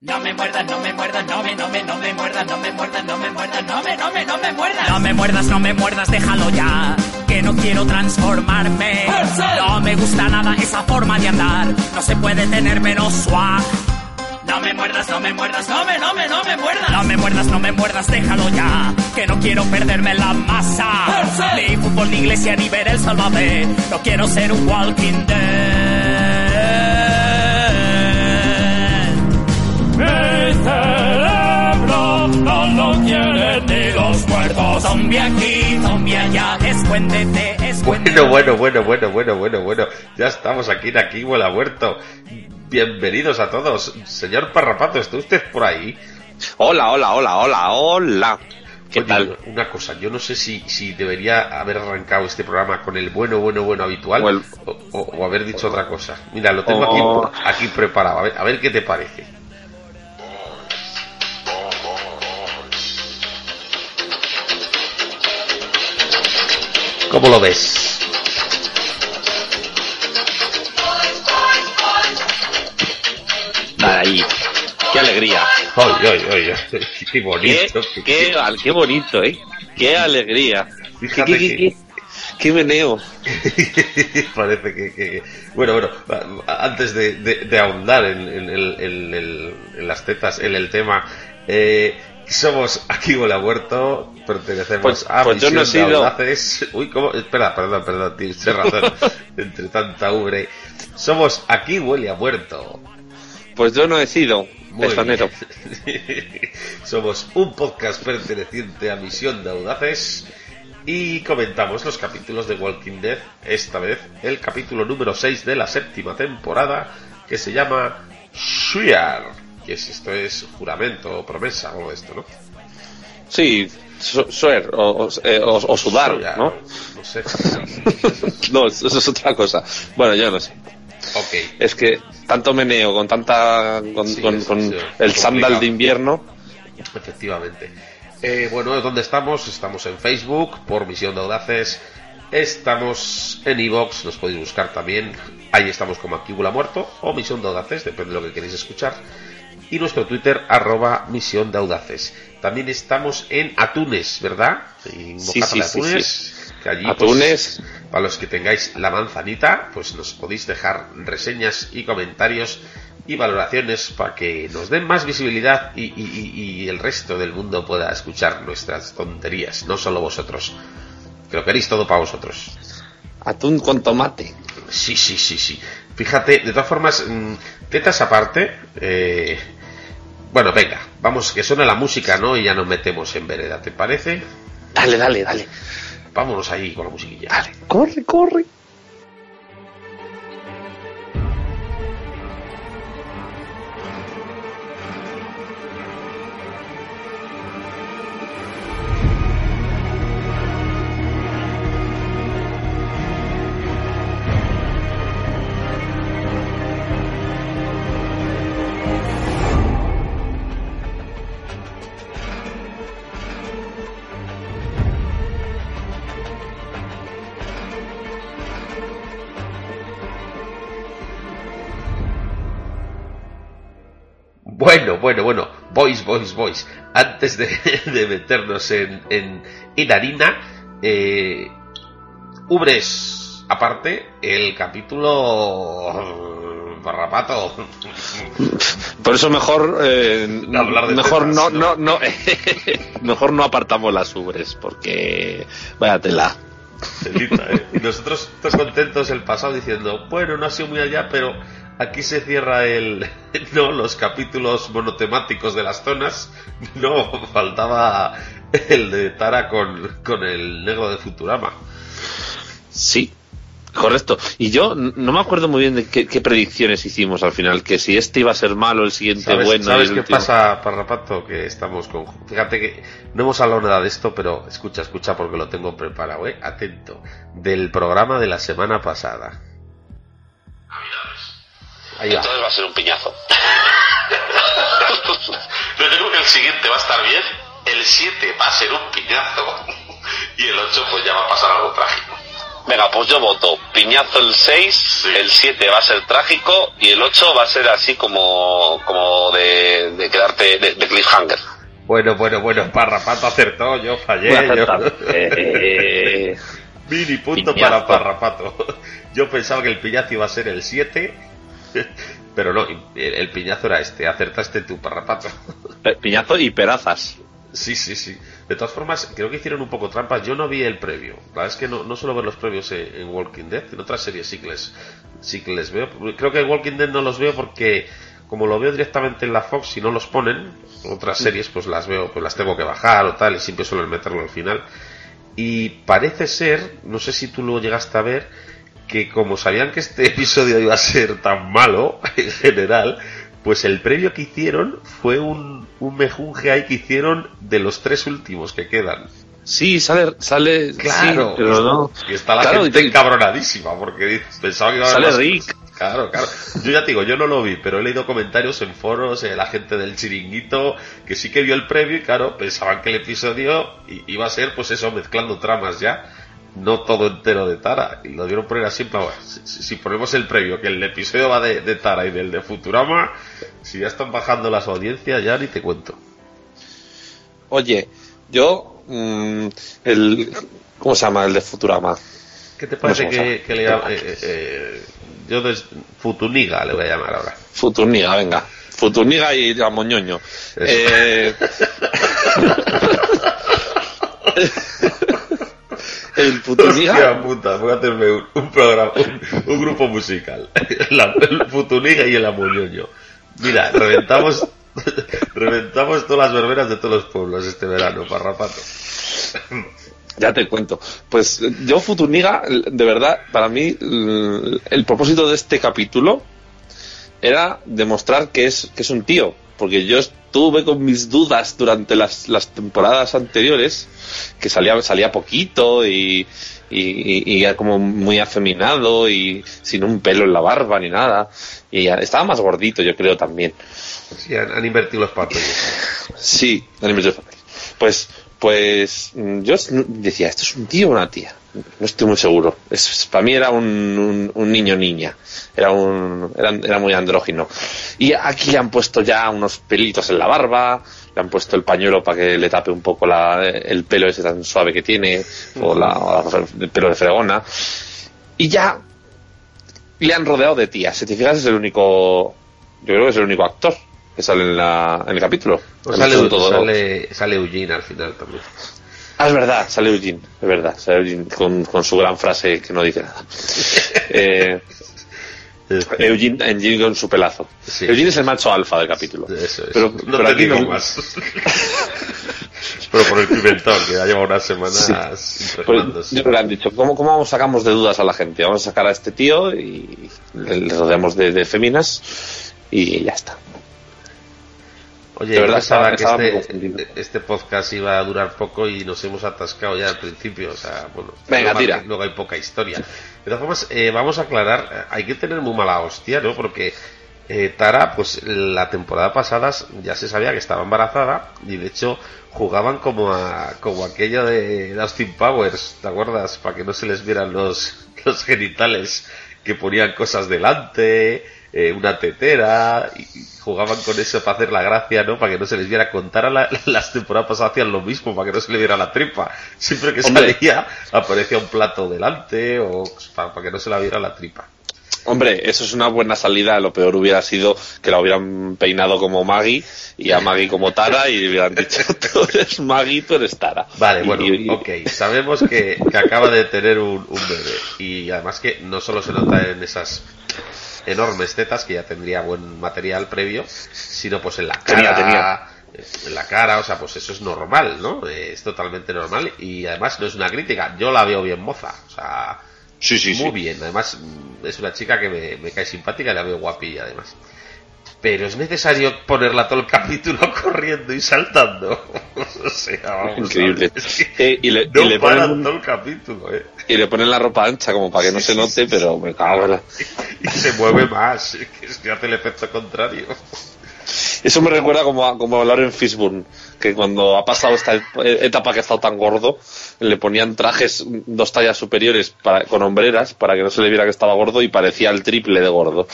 No me muerdas, no me muerdas, no me, no me, no me muerdas, no me muerdas, no me muerdas, no me, no me, no me muerdas. No me muerdas, no me muerdas, déjalo ya, que no quiero transformarme. No me gusta nada esa forma de andar, no se puede tener menos swag. No me muerdas, no me muerdas, no me, no me, no me muerdas. No me muerdas, no me muerdas, déjalo ya, que no quiero perderme la masa. Ni fútbol, ni iglesia, ni ver el salvaje, no quiero ser un walking dead. Cerebro no lo quieren ni los muertos. Zombie aquí, zombie allá, escuéndete, escuéndete. Bueno, bueno, bueno, bueno, bueno, bueno, bueno. Ya estamos aquí en Aquí Huele a Huerto. Bienvenidos a todos. Señor Parrapato, ¿está usted por ahí? Hola, hola, hola, hola, hola. ¿Qué Oye, tal? Una cosa, yo no sé si, si debería haber arrancado este programa con el bueno, bueno, bueno habitual O el- o, o- o haber dicho otra cosa. Mira, lo tengo O- aquí, aquí preparado. A ver, a ver qué te parece. ¿Cómo lo ves? Ahí. Qué alegría. Ay, ay, ay, qué Qué, bonito. qué, al- qué bonito, ¿eh? Qué alegría. Qué, Fíjate qué, que- qué, qué- qué meneo. Parece que, que- Bueno, bueno, a- antes de, de- de ahondar en- en- en- en las tetas, en el tema, eh, somos Huerto, pertenecemos Pues- a pues yo no he Misión de sido. Audaces. Uy, ¿cómo? Espera, perdón, perdón, tienes razón, entre tanta ubre. Somos aquí Huele a Muerto. Pues yo no he sido pezonero. Somos un podcast perteneciente a Misión de Audaces y comentamos los capítulos de Walking Dead, esta vez el capítulo número 6 de la séptima temporada que se llama Swear, que es esto es juramento o promesa o esto, ¿no? Sí, su- suer o, o, eh, o- o sudar, Swear, ¿no? No sé. No, eso es otra cosa. Bueno, yo no sé. ok. Es que tanto meneo con tanta con, Sí, con- es- con es el complicado. sándal de invierno. Efectivamente. Eh, bueno, ¿dónde estamos? Estamos en Facebook por Misión de Audaces. Estamos en Evox, nos podéis buscar también. Ahí estamos como Aquíbula Muerto o Misión de Audaces, depende de lo que queréis escuchar. Y nuestro Twitter, arroba Misión de Audaces. También estamos en Atunes, ¿verdad? En Sí, Bocata sí, de sí, Atunes, que allí, pues, Atunes. para los que tengáis la manzanita, pues nos podéis dejar reseñas y comentarios y valoraciones para que nos den más visibilidad y, y- y- y el resto del mundo pueda escuchar nuestras tonterías, no solo vosotros. Que lo queréis todo para vosotros. Atún con tomate. Sí, sí, sí, sí. Fíjate, de todas formas, mm, tetas aparte, eh, bueno, venga, vamos, que suena la música, ¿no? Y ya nos metemos en vereda, ¿te parece? Dale, dale, dale. Vámonos ahí con la musiquilla. Dale, corre, corre. Boys, boys. Antes de, de meternos en, en, en harina, eh, Ubres, aparte, el capítulo Barrapato. Por eso mejor eh, hablar de mejor no, ¿no? no, no mejor no apartamos las ubres porque vaya tela. ¿eh? Y nosotros todos contentos el pasado diciendo, bueno, no ha sido muy allá, pero aquí se cierra el, no, los capítulos monotemáticos de las zonas. No, faltaba el de Tara con, con el negro de Futurama. Sí. Correcto. Y yo no me acuerdo muy bien de qué, predicciones hicimos al final, que si este iba a ser malo, el siguiente bueno. ¿Sabes qué pasa, Parrapato? Que estamos con... Fíjate que no hemos hablado nada de esto, pero escucha, escucha porque lo tengo preparado, ¿eh? Atento. Del programa de la semana pasada. Ahí va. Entonces va a ser un piñazo. Pero tengo que el siguiente va a estar bien, el 7 va a ser un piñazo y el 8 pues ya va a pasar algo trágico. Venga, pues yo voto piñazo el 6, el 7 va a ser trágico y el 8 va a ser así como, como de, quedarte de, cliffhanger. Bueno, bueno, bueno, Parrapato acertó, yo fallé. Yo... Eh, Mini punto para Parrapato. Yo pensaba que el piñazo iba a ser el 7, pero no, el, piñazo era este, acertaste tú, Parrapato. Piñazo y perazas. Sí, sí, sí. De todas formas, creo que hicieron un poco trampas. Yo no vi el previo. La verdad es que no, no suelo ver los previos en, Walking Dead. En otras series sí que, les, sí que les veo. Creo que en Walking Dead no los veo porque como lo veo directamente en la Fox y no los ponen, otras series pues las veo, pues las tengo que bajar o tal y siempre suelen meterlo al final. Y parece ser, no sé si tú lo llegaste a ver, que como sabían que este episodio iba a ser tan malo en general, pues el previo que hicieron fue un, un mejunje ahí que hicieron de los tres últimos que quedan. Sí, sale, sale, claro, pero no. Y está la gente encabronadísima porque pensaba que iba a Sale Rick. Claro, claro. Yo ya te digo, yo no lo vi, pero he leído comentarios en foros, de la gente del chiringuito, que sí que vio el previo y claro, pensaban que el episodio iba a ser pues eso, mezclando tramas ya no todo entero de Tara. Y lo dieron poner así, si, ponemos el previo, que el episodio va de, Tara y del de Futurama, si ya están bajando las audiencias, ya ni te cuento. Oye, yo, mm, el, ¿cómo se llama el de Futurama? ¿Qué te parece que, le llama, eh, eh, eh, yo de Futuniga le voy a llamar ahora. Futuniga, venga. Futuniga y Moñoño. Eh... el puta, voy a hacerme un, programa, un, grupo musical. el Futuniga y el Amoñoño. Mira, reventamos, reventamos todas las verbenas de todos los pueblos este verano, parrapato. Ya te cuento. Pues yo, Futuniga, de verdad, para mí, el propósito de este capítulo era demostrar que es, que es un tío. Porque yo estuve con mis dudas durante las, las temporadas anteriores que salía, salía poquito y, y, y, como muy afeminado y sin un pelo en la barba ni nada. Y estaba más gordito, yo creo también. Sí, han, invertido los papeles. Sí, han invertido los papeles. Pues, pues yo decía, ¿esto es un tío o una tía? No estoy muy seguro. Es, para mí era un, un, niño niña. Era, un, era, era muy andrógino. Y aquí le han puesto ya unos pelitos en la barba, le han puesto el pañuelo para que le tape un poco la, el pelo ese tan suave que tiene, o, la, el pelo de fregona. Y ya le han rodeado de tías. Si te fijas, es el único, yo creo que es el único actor que sale en, la, en el capítulo. Pues sale, sale, sale Eugene al final también. Ah, es verdad, sale Eugene, es verdad, sale Eugene con, con su gran frase que no dice nada. eh, Eugene, Eugene con su pelazo. Eugene es el macho alfa del capítulo. Pero, no te digo más. pero por el pimentón, que ha llevado unas semanas sí. Yo le han dicho, ¿cómo, ¿cómo sacamos de dudas a la gente? Vamos a sacar a este tío y le, rodeamos de, de féminas y ya está. Oye, de verdad que este, este, podcast iba a durar poco y nos hemos atascado ya al principio. O sea, bueno, Venga, tira. luego hay poca historia. De todas formas, eh, vamos a aclarar, eh, hay que tener muy mala hostia, ¿no? Porque eh, Tara, pues la temporada pasada ya se sabía que estaba embarazada y de hecho jugaban como a, como aquello de Austin Powers, ¿te acuerdas? Para que no se les vieran los, los genitales que ponían cosas delante eh, una tetera, y jugaban con eso para hacer la gracia, ¿no? Para que no se les viera contar a la, las temporadas pasadas hacían lo mismo, para que no se le viera la tripa. Siempre que salía aparecía un plato delante o para, que no se la viera la tripa. Hombre, eso es una buena salida. Lo peor hubiera sido que la hubieran peinado como Maggie y a Maggie como Tara y le hubieran dicho, tú eres Maggie, tú eres Tara. Vale, bueno, ok. Sabemos que, que acaba de tener un, un, bebé y además que no solo se nota en esas enormes tetas, que ya tendría buen material previo, sino pues en la cara. Tenía, En la cara, o sea, pues eso es normal, ¿no? Es totalmente normal y además no es una crítica. Yo la veo bien moza, o sea, Sí, sí, Muy sí. bien, además es una chica que me, me cae simpática y la veo guapilla además. Pero es necesario ponerla todo el capítulo corriendo y saltando. o sea, vamos a Increíble. es que Eh, y le, no y le para ponen, todo el capítulo, ¿eh? y le ponen la ropa ancha como para que no se note, pero me cago en la... Y se mueve más, que es que hace el efecto contrario. Eso me recuerda como a, como a Lauren Fishburne, que cuando ha pasado esta et- etapa que ha estado tan gordo, le ponían trajes dos tallas superiores para, con hombreras para que no se le viera que estaba gordo y parecía el triple de gordo.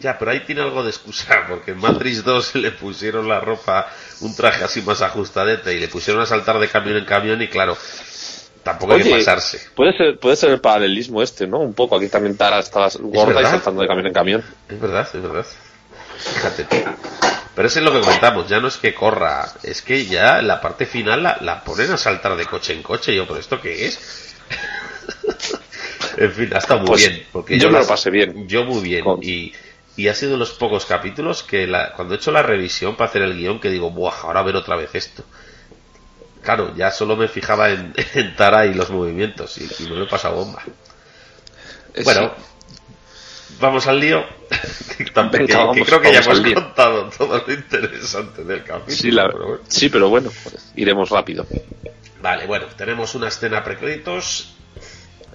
Ya, pero ahí tiene algo de excusa, porque en Matrix 2 le pusieron la ropa, un traje así más ajustadete, y le pusieron a saltar de camión en camión, y claro, tampoco hay que pasarse. Puede ser, puede ser el paralelismo este, ¿no? Un poco. Aquí también Tara estaba gorda y saltando de camión en camión. Es verdad, es verdad. Fíjate tú. Pero eso es lo que comentamos, ya no es que corra, es que ya en la parte final la, la ponen a saltar de coche en coche. Yo, ¿pero esto qué es? en fin, ha estado muy Pues, bien. Porque yo me lo pasé bien. Yo muy bien. Con- Y, y ha sido de los pocos capítulos que la- cuando he hecho la revisión para hacer el guion, que digo, buah, ahora a ver otra vez esto. Claro, ya solo me fijaba en, en Tara y los movimientos y, y me lo he pasado bomba. Eh, Bueno, vamos al lío. que, Venga, creo que ya hemos contado todo lo interesante del capítulo. Sí, la- pero bueno. sí, pero bueno, pues, iremos rápido. Vale, bueno, tenemos una escena precréditos.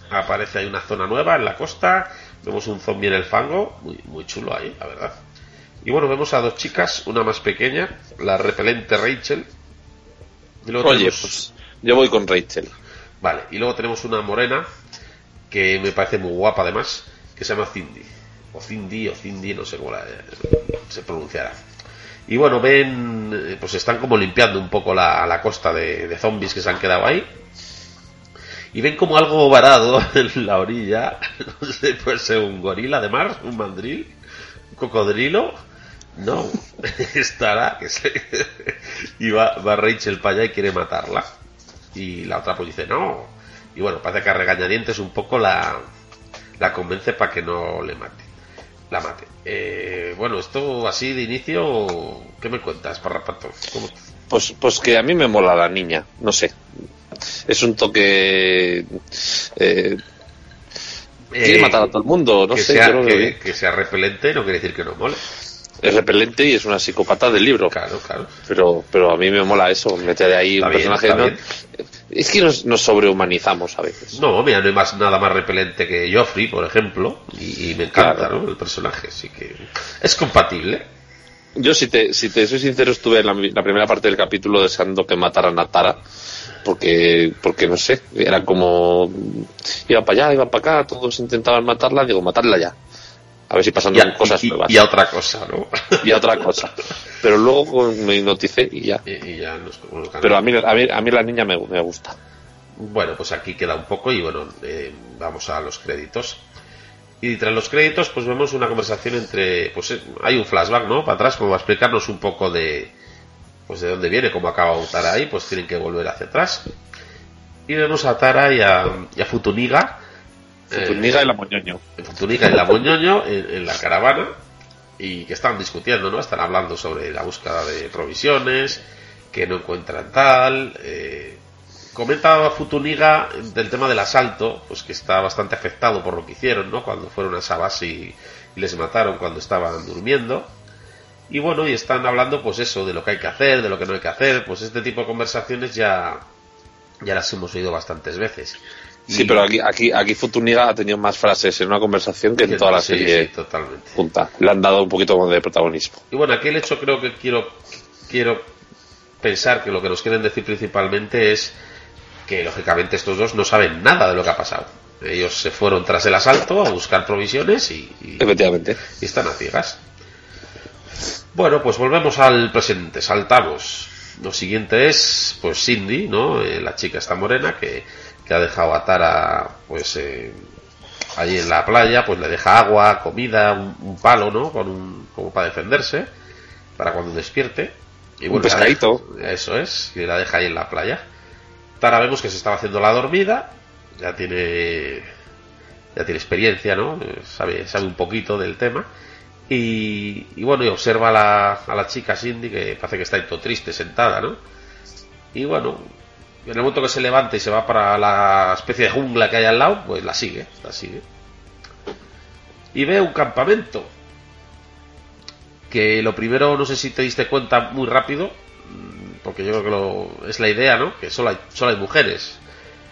Aparece ahí una zona nueva en la costa. Vemos un zombie en el fango. Muy, muy chulo ahí, la verdad. Y bueno, vemos a dos chicas, una más pequeña, la repelente Rachel. Y luego Oye, tenemos- pues yo voy con Rachel. Vale, y luego tenemos una morena que me parece muy guapa además, que se llama Cindy. O Cindy, o Cindy, no sé cómo la- se pronunciará. Y bueno, ven, eh, pues están como limpiando un poco la, la costa de, de zombies que se han quedado ahí. Y ven como algo varado en la orilla. No sé, puede ser un gorila de mar, un mandril, un cocodrilo. No, estará. Que se... y va, va Rachel para allá y quiere matarla. Y la otra pues dice no. Y bueno, parece que a regañadientes un poco la, la convence para que no le mate. La mate. Eh, bueno, esto así de inicio, ¿qué me cuentas, Parrapato? ¿Cómo- Pues, pues que a mí me mola la niña, no sé. Es un toque. Eh, quiere Eh, matar a todo el mundo, no que sé. sea, yo que, sea repelente no quiere decir que no mole. Es repelente y es una psicópata del libro. Claro, claro. Pero, pero a mí me mola eso, meter ahí Está un bien, personaje. Es que nos, nos sobrehumanizamos a veces. No, mira, no hay más, nada más repelente que Joffrey, por ejemplo, y, y me encanta, Claro. ¿no? El personaje, así que es compatible. Yo, si te, si te soy sincero, estuve en la, la primera parte del capítulo deseando que mataran a Tara. Porque, porque no sé, era como. Iba para allá, iba para acá, todos intentaban matarla, digo, matarla ya. A ver si pasan a, cosas y- nuevas. y a otra cosa, ¿no? y a otra cosa. Pero luego me hipnoticé y ya. y, y ya nos. Pero a mí, a mí, a mí la niña me, me gusta. Bueno, pues aquí queda un poco y bueno, eh, vamos a los créditos. Y tras los créditos, pues vemos una conversación entre, pues eh, hay un flashback, ¿no? Para atrás, como va a explicarnos un poco de, pues de dónde viene, cómo acaba Tara ahí, pues tienen que volver hacia atrás. Y vemos a Tara y a, y a Futuniga. eh, Futuniga y la moñoño. Futuniga y la Moñoño en, en la caravana y que están discutiendo, ¿no? Están hablando sobre la búsqueda de provisiones, que no encuentran tal. Eh, comenta Futuniga del tema del asalto, pues que está bastante afectado por lo que hicieron, ¿no? Cuando fueron a esa base y, y les mataron cuando estaban durmiendo. Y bueno, y están hablando, pues eso, de lo que hay que hacer, de lo que no hay que hacer. Pues este tipo de conversaciones ya, ya las hemos oído bastantes veces. Sí, Y- pero aquí, aquí, aquí Futuniga ha tenido más frases en una conversación que en toda la Sí, serie sí, totalmente. junta. Le han dado un poquito más de protagonismo. Y bueno, aquí el hecho creo que quiero, quiero pensar que lo que nos quieren decir principalmente es que lógicamente estos dos no saben nada de lo que ha pasado. Ellos se fueron tras el asalto a buscar provisiones y, y- Efectivamente. y están a ciegas. Bueno, pues volvemos al presente, saltamos. Lo siguiente es, pues Cindy, ¿no? Eh, la chica esta morena que, que ha dejado a Tara, pues, eh, allí en la playa, pues le deja agua, comida, un, un palo, ¿no? Con un, como para defenderse, para cuando despierte. Y Un la pescadito. deja- eso es, y la deja ahí en la playa. Tara vemos que se estaba haciendo la dormida, ya tiene, ya tiene experiencia, ¿no? Sabe, sabe un poquito del tema. Y, y bueno, y observa a la, a la chica Cindy que parece que está todo triste sentada, ¿no? Y bueno, en el momento que se levanta y se va para la especie de jungla que hay al lado, pues la sigue, la sigue. Y ve un campamento. Que lo primero, no sé si te diste cuenta muy rápido, porque yo creo que lo, es la idea, ¿no? Que solo hay, solo hay mujeres.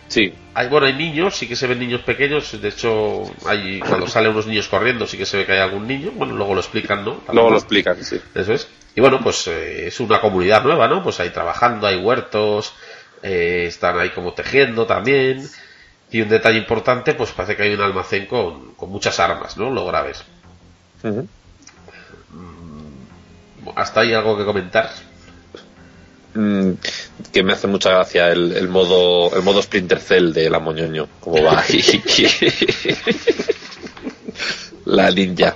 Sí, Hay, bueno, hay niños, sí que se ven niños pequeños. De hecho, hay, cuando salen unos niños corriendo, sí que se ve que hay algún niño. Bueno, luego lo explican, ¿no? luego lo explican, sí. Eso es. Y bueno, pues eh, es una comunidad nueva, ¿no? Pues ahí trabajando, hay huertos, eh, están ahí como tejiendo también. Y un detalle importante, pues parece que hay un almacén con, con muchas armas, ¿no? Lo graves. Ujú. ¿Hasta ahí algo que comentar? Mm, que me hace mucha gracia el, el modo el modo Splinter Cell de la Moñoño, como va la ninja.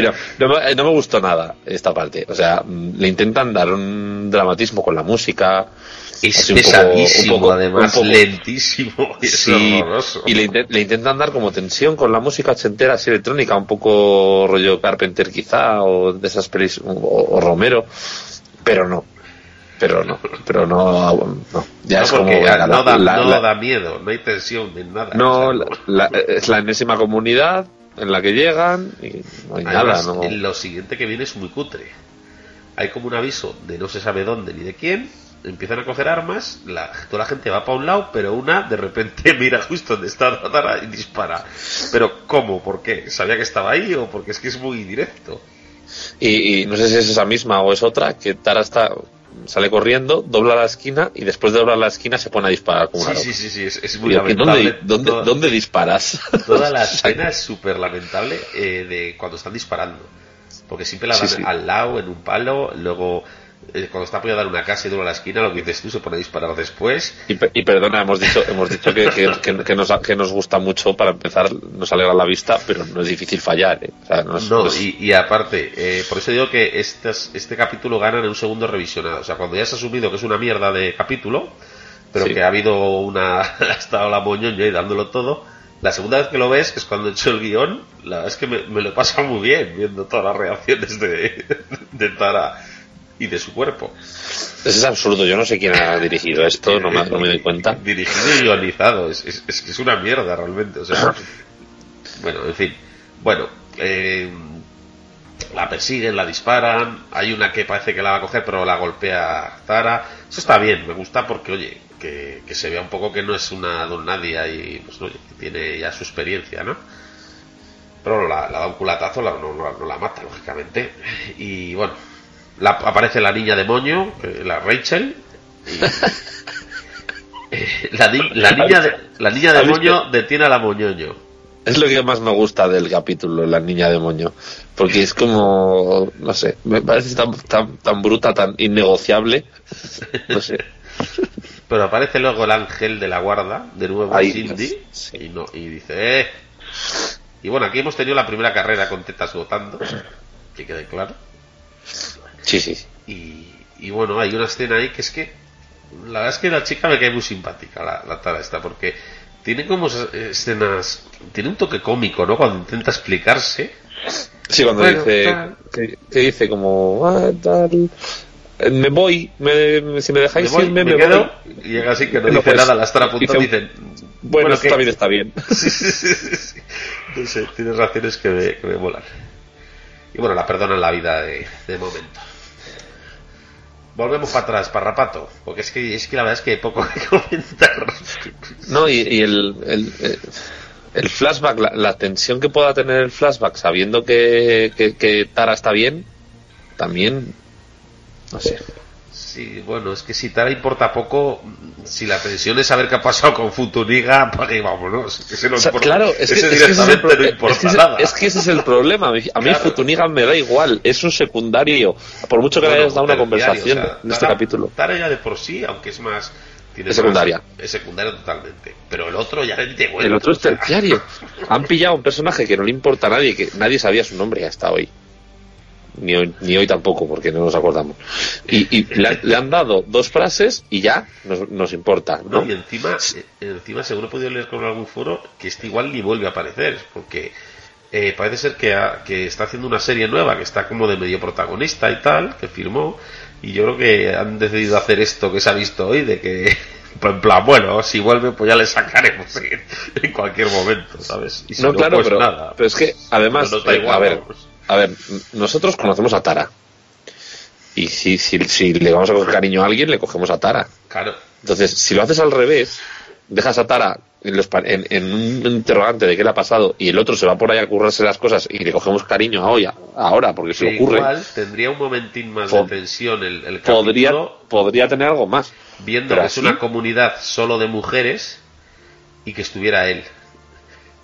No, no me, no me gustó nada esta parte. O sea, mm, le intentan dar un dramatismo con la música. Es pesadísimo, un poco- además, un poco- lentísimo. Sí, y le, le intentan dar como tensión con la música ochentera así electrónica, un poco rollo Carpenter quizá, o de esas pelis, o, o Romero, pero no, pero no, pero no, no. ya No, es como venga, no, da, la- no la- da miedo, no hay tensión ni nada. no, O sea, es la enésima comunidad en la que llegan y no hay nada, Además, no. Lo siguiente que viene es muy cutre. Hay como un aviso de no se sabe dónde ni de quién. Empiezan a coger armas, la, toda la gente va para un lado, pero una de repente mira justo donde está Tara y dispara. Pero ¿cómo? ¿Por qué? ¿Sabía que estaba ahí o porque es que es muy directo? Y, y no sé si es esa misma o es otra, que Tara está sale corriendo, dobla la esquina y después de doblar la esquina se pone a disparar como una Sí, loca. sí, sí, sí, es, es muy yo, ¿que lamentable. ¿Dónde, dónde, disparas? toda la escena es súper lamentable eh, de cuando están disparando. Porque siempre la Sí, dan sí. al lado, en un palo, luego eh, cuando está apoyada en una casa y dobla la esquina, lo que dices tú se pone a disparar después. Y, pe- y perdona, hemos dicho, hemos dicho que, que, que- que nos, que nos gusta mucho para empezar, nos alegra la vista, pero no es difícil fallar. ¿eh? O sea, no y, y aparte, eh, por eso digo que estas, este capítulo gana en un segundo revisionado. O sea, cuando ya se ha asumido que es una mierda de capítulo, pero Sí. que ha habido una. ha estado la moñoña y dándolo todo. La segunda vez que lo ves es cuando he hecho el guion. La verdad es que me, me lo he pasado muy bien viendo todas las reacciones de, de Tara y de su cuerpo. Eso es absurdo. Yo no sé quién ha dirigido esto, no me, no me doy cuenta. Dirigido y guionizado. Es, es, es que es una mierda realmente. O sea, bueno, en fin. Bueno, eh, la persiguen, la disparan. Hay una que parece que la va a coger, pero la golpea Zara. Eso está bien, me gusta porque, oye, que, que se vea un poco que no es una don nadie y, pues, oye, que tiene ya su experiencia, ¿no? Pero la, la da un culatazo, la- no, no- no la mata, lógicamente. Y bueno, la, aparece la niña demonio, que- la Rachel. y- Eh, la, ni- la niña de, la niña ¿Habéis demonio detiene a la moñoño. Es lo que más me gusta del capítulo, la niña demonio. Porque es como, no sé, me parece tan, tan, tan bruta, tan innegociable. No sé. Pero aparece luego el ángel de la guarda, de nuevo Ahí, Cindy, sí. y, no, y dice, eh. Y bueno, aquí hemos tenido la primera carrera con tetas votando, que quede claro. Sí, sí. Y, y bueno, hay una escena ahí que es que, la verdad es que la chica me cae muy simpática, la, la tara esta, porque tiene como escenas, tiene un toque cómico, ¿no? Cuando intenta explicarse. Sí, cuando Bueno, dice, que, que dice como, ah, tal, eh, me voy, me- si me dejáis Me voy, irme, me me, quedo, voy. y llega así que no No, dice pues, nada, la estará apuntando y dice, dicen, Bueno, esto ¿qué? también está bien. Sí. No sé, tienes reacciones que me, que me molan. Y bueno, la perdonan la vida de, de momento. Volvemos para atrás, parrapato, porque es que, es que la verdad es que hay poco que comentar. No, y, el, el, el flashback, la, la tensión que pueda tener el flashback sabiendo que, que, que Tara está bien, también, no sé. Sí, bueno, es que si Tara importa poco, si la tensión es saber qué ha pasado con Futuniga, apaga y vámonos. Que se no O sea, importa- claro, es que, ese es que ese es el, directamente pro- no importa es que ese- nada. es que ese es el problema. A mí, a Claro. Futuniga me da igual, es un secundario. Por mucho que le Bueno, hayas dado una conversación o sea, en este Tara- capítulo. Tara ya de por sí, aunque es más. tiene Es más- secundaria. es secundaria totalmente. Pero el otro ya le El otro es terciario. Han pillado un personaje que no le importa a nadie, que nadie sabía su nombre hasta hoy. Ni hoy, ni hoy tampoco, porque no nos acordamos. Y, y le, le han dado dos frases y ya nos, nos importa, ¿no? No, y encima, eh, encima seguro he podido leer con algún foro que este igual ni vuelve a aparecer, porque eh, parece ser que, ha- que está haciendo una serie nueva, que está como de medio protagonista y tal, que firmó, y yo creo que han decidido hacer esto que se ha visto hoy, de que, pues, en plan, bueno, si vuelve, pues ya le sacaremos en, en cualquier momento, ¿sabes? Y si no, claro, pues pero, nada. pero es que además, No eh, igual, a ver, vamos. A ver, nosotros conocemos a Tara. Y si, si, si le vamos a coger cariño a alguien, le cogemos a Tara. Claro, Entonces, si lo haces al revés, dejas a Tara en, los pa- en- en un interrogante de qué le ha pasado y el otro se va por ahí a currarse las cosas y le cogemos cariño a hoy, ahora, porque se le ocurre, igual tendría un momentín más de tensión el, el podría, podría tener algo más. viendo que es una comunidad solo de mujeres y que estuviera él.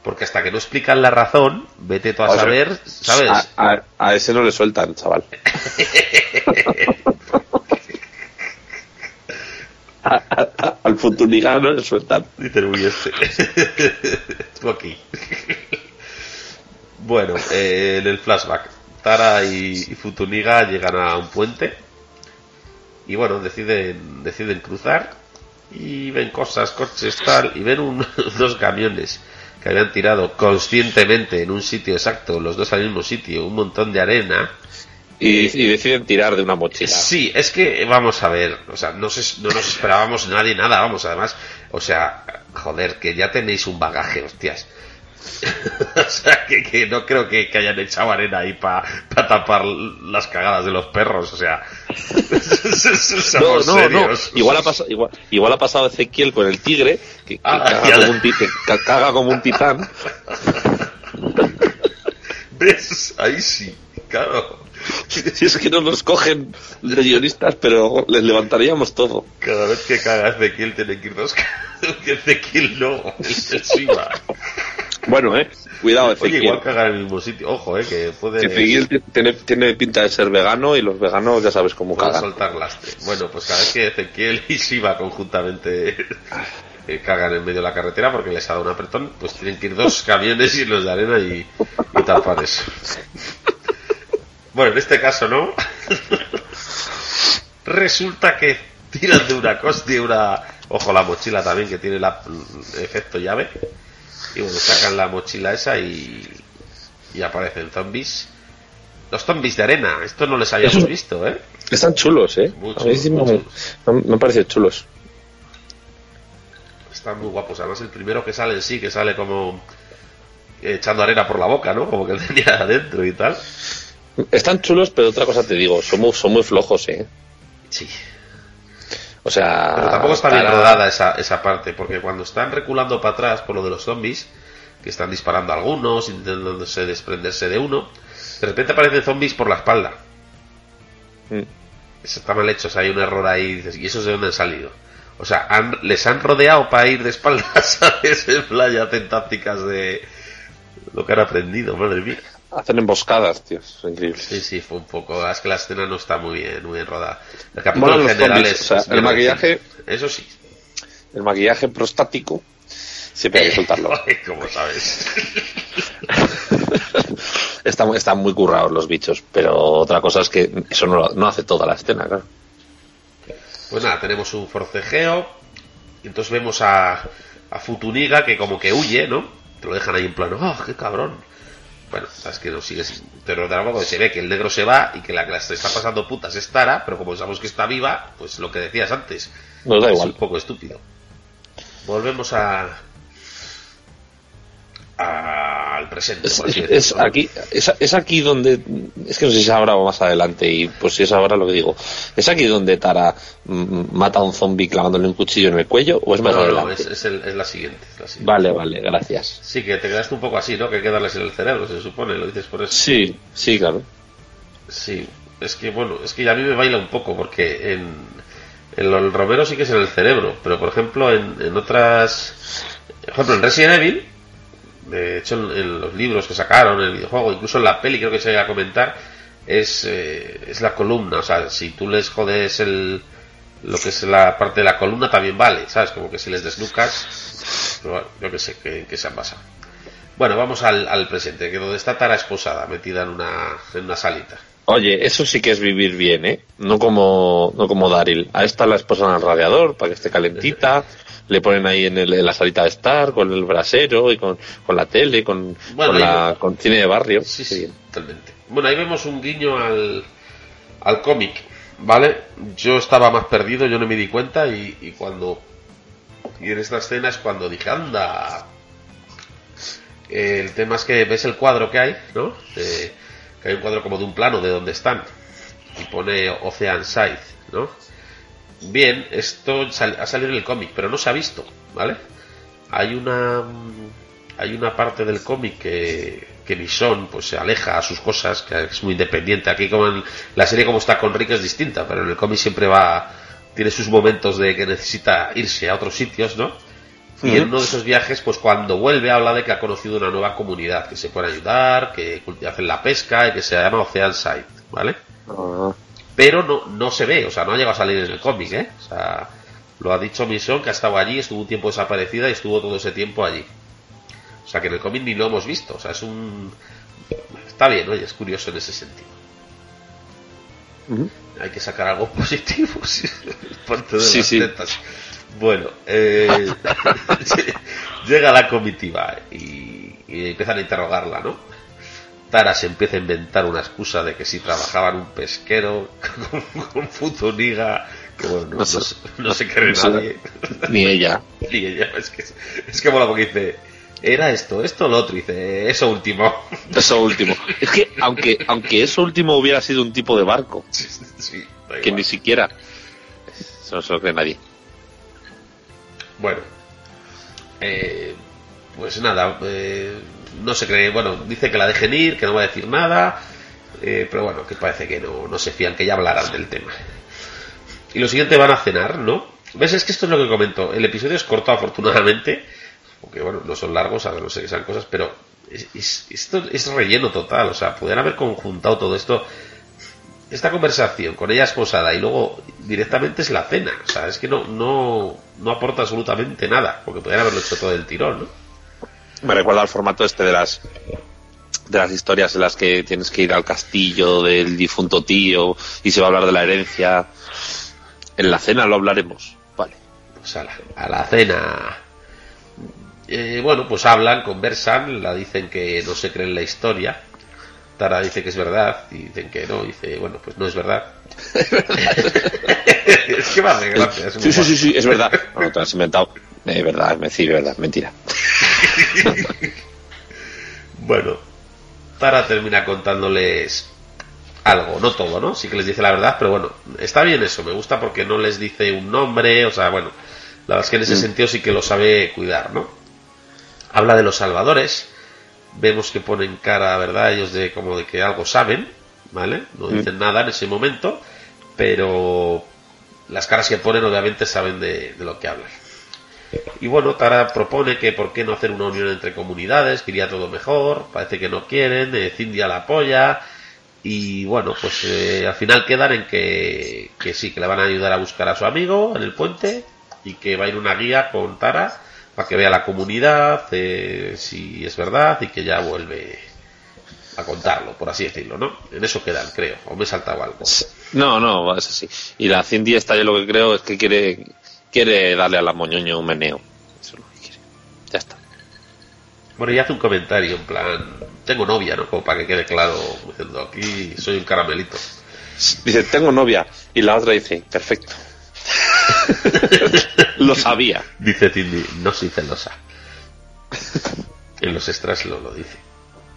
Porque hasta que no explican la razón, vete tú a O sea, saber, ¿sabes? A, a- a ese no le sueltan, chaval. A- al Futuniga no le sueltan. Dice el uy este. Aquí. bueno, eh, en el flashback, Tara y, y Futuniga llegan a un puente y bueno, deciden, deciden cruzar y ven cosas, coches, tal, y ven un- dos camiones que habían tirado conscientemente en un sitio exacto, los dos al mismo sitio, un montón de arena. Y, y deciden tirar de una mochila. Sí, es que vamos a ver, o sea, no, se- no nos esperábamos nadie nada, vamos, además, o sea, joder, que ya tenéis un bagaje, hostias. o sea, que, que no creo que, que hayan echado arena ahí para tapar las cagadas de los perros, o sea. No, no, no. Igual ha, pasado, igual, igual ha pasado Ezequiel con el tigre, que, que Ah, caga, como un, que ca- caga como un titán. ¿Ves? Ahí sí, claro. Si es que no nos cogen de guionistas, pero les levantaríamos todo. Cada vez que caga Ezequiel tiene que ir dos que Ezequiel no, Shiva. Bueno, eh. Cuidado, Oye, Ezequiel. igual cagar en el mismo sitio. Ojo, eh, que puede, Ezequiel tiene, tiene pinta de ser vegano y los veganos ya sabes cómo cagan. soltar lastre. Bueno, pues cada vez que Ezequiel y Shiva conjuntamente eh, cagan en medio de la carretera porque les ha dado un apretón, pues tienen que ir dos camiones llenos de arena y, y tapar eso. Bueno, en este caso no. Resulta que tiran de una cosa, de una... Ojo, la mochila también que tiene la, el efecto llave. Y bueno, sacan la mochila esa y, y aparecen zombies. Los zombies de arena, esto no les habíamos Eso- visto, ¿eh? Están chulos, eh. Muy sí chulos, me, me, me han parecido chulos. Están muy guapos. Además, el primero que sale en sí, que sale como eh, echando arena por la boca, ¿no? Como que tenía adentro y tal. Están chulos, pero otra cosa te digo, son muy, son muy flojos, eh. Sí. O sea. Pero tampoco está bien rodada esa, esa parte, porque cuando están reculando para atrás por lo de los zombies, que están disparando a algunos, intentándose desprenderse de uno, de repente aparecen zombies por la espalda. Mm. Eso está mal hecho, o sea, hay un error ahí, y ¿y esos de dónde han salido? O sea, han- les han rodeado para ir de espaldas, ¿sabes? En playa hacen tácticas de lo que han aprendido, madre mía. Hacen emboscadas, tío. Es increíble. Sí, sí, fue un poco. Es que la escena no está muy bien, muy bien rodada. El capítulo en general zombies, es. o sea, es el maquillaje-. Eso sí. El maquillaje prostático siempre hay que soltarlo. ¿Cómo sabes? están, están muy currados los bichos, pero otra cosa es que eso no, no hace toda la escena, claro. Pues nada, tenemos un forcejeo. Y entonces vemos a, a Futuniga que como que huye, ¿no? Te lo dejan ahí en plano. ¡Ah, qué cabrón! Bueno, sabes que no sigue sin porque se ve que el negro se va y que la que la está pasando putas es Tara, pero como sabemos que está viva, pues lo que decías antes. Da es igual. un poco estúpido. Volvemos a. presente. Es, aquí, es, es aquí donde. Es que no sé si sabrá más adelante, y pues si es ahora lo que digo. ¿Es aquí donde Tara mata a un zombie clavándole un cuchillo en el cuello o es más No, no, adelante? es, es el- es la siguiente. es la siguiente. Vale, vale, gracias. Sí, que te quedaste un poco así, ¿no? Que hay que darles en el cerebro, se supone, lo dices por eso. Sí, sí, claro. Sí, es que bueno, es que a mí me baila un poco porque en, lo- el Romero sí que es en el cerebro, pero por ejemplo en, en otras, por ejemplo en Resident Evil, de hecho en, en los libros que sacaron, en el videojuego, incluso en la peli creo que se llega a comentar, es, eh, es la columna, o sea, si tú les jodes el, lo que es la parte de la columna también vale, ¿sabes? Como que si les desnucas, pero bueno, yo que sé, que, que se han basado. Bueno, vamos al, al presente, que donde está Tara esposada, metida en una, en una salita. Oye, eso sí que es vivir bien, ¿eh? No como, no como Daryl. A esta la esposan al radiador para que esté calentita. le ponen ahí en, el- en la salita de estar, con el brasero y con, con la tele, con, Bueno, con, la, con cine de barrio. Sí, sí, totalmente. Bueno, ahí vemos un guiño al, al cómic, ¿vale? Yo estaba más perdido, yo no me di cuenta y, y cuando... Y en esta escena es cuando dije, anda... El tema es que ves el cuadro que hay, ¿no? De- que hay un cuadro como de un plano de donde están. Y pone Ocean Side, ¿no? Bien, esto sal- ha salido en el cómic, pero no se ha visto, ¿vale? Hay una mm, hay una parte del cómic que, que Bison pues se aleja a sus cosas, que es muy independiente. Aquí como en la serie como está con Rick es distinta, pero en el cómic siempre va tiene sus momentos de que necesita irse a otros sitios, ¿no? Y en uno de esos viajes, pues cuando vuelve habla de que ha conocido una nueva comunidad, que se puede ayudar, que hacen la pesca y que se llama Oceanside, ¿vale? Ah, pero no, no se ve, o sea, no ha llegado a salir en el cómic, ¿eh? O sea, lo ha dicho Mission que ha estado allí, estuvo un tiempo desaparecida y estuvo todo ese tiempo allí. O sea, que en el cómic ni lo hemos visto, o sea, es un... Está bien, oye, es curioso en ese sentido. Hay que sacar algo positivo, sí, parte de Sí, las sí. tetas. Bueno, eh, llega la comitiva y, y empiezan a interrogarla, ¿no? Tara se empieza a inventar una excusa de que si trabajaba en un pesquero con, con Futuniga, que bueno, no, No sé. no se- no se cree nadie. Ni ella. Y ella, es que, es que mola porque dice, era esto, esto, lo otro, y dice, eso último. Eso último. Es que aunque, aunque eso último hubiera sido un tipo de barco, Sí, que ni siquiera. Eso no se lo cree nadie. Bueno, eh, pues nada, eh, no se cree, bueno, dice que la dejen ir, que no va a decir nada, eh, pero bueno, que parece que no, no se fían, que ya hablarán del tema. Y lo siguiente van a cenar, ¿no? ¿Ves? Es que esto es lo que comento. El episodio es corto, afortunadamente, porque bueno, no son largos, a no sé que sean cosas, pero es- es- esto es relleno total, o sea, pudieran haber conjuntado todo esto esta conversación con ella esposada y luego directamente es la cena. O sea, es que no, no, no aporta absolutamente nada, porque podrían haberlo hecho todo el tirón, ¿no? Me recuerda al formato este de las de las historias en las que tienes que ir al castillo del difunto tío y se va a hablar de la herencia. En la cena lo hablaremos. Vale. Pues a la, a la cena. Eh, bueno, pues hablan, conversan, la dicen que no se creen la historia. Tara dice que es verdad y dicen que no. Dice, bueno, pues no es verdad. es que gracia. Sí, sí, sí, sí, es verdad. No, te lo has inventado. Es verdad, me sí, verdad, mentira. Bueno, Tara termina contándoles algo, no todo, ¿no? Sí que les dice la verdad, pero bueno, está bien eso, me gusta porque no les dice un nombre, o sea, bueno, la verdad es que en ese sentido sí que lo sabe cuidar, ¿no? Habla de los salvadores, vemos que ponen cara, ¿verdad? Ellos de como de que algo saben, ¿vale? No dicen nada en ese momento, pero las caras que ponen obviamente saben de, de lo que hablan. Y bueno, Tara propone que por qué no hacer una unión entre comunidades, que iría todo mejor, parece que no quieren, eh, Cindia la apoya, y bueno, pues eh, al final quedan en que, que sí, que le van a ayudar a buscar a su amigo en el puente, y que va a ir una guía con Tara para que vea la comunidad, eh, si es verdad, y que ya vuelve a contarlo, por así decirlo, ¿no? En eso quedan, creo, o me he saltado algo. No, no, es así. Y la Cindy esta yo lo que creo es que quiere quiere darle a la moñoño un meneo. Eso es lo que quiere. Ya está. Bueno, y hace un comentario en plan, tengo novia, ¿no? Como para que quede claro, diciendo, aquí soy un caramelito. Dice, tengo novia. Y la otra dice, perfecto. lo sabía. Dice Cindy, no soy celosa. En los extras lo, lo dice.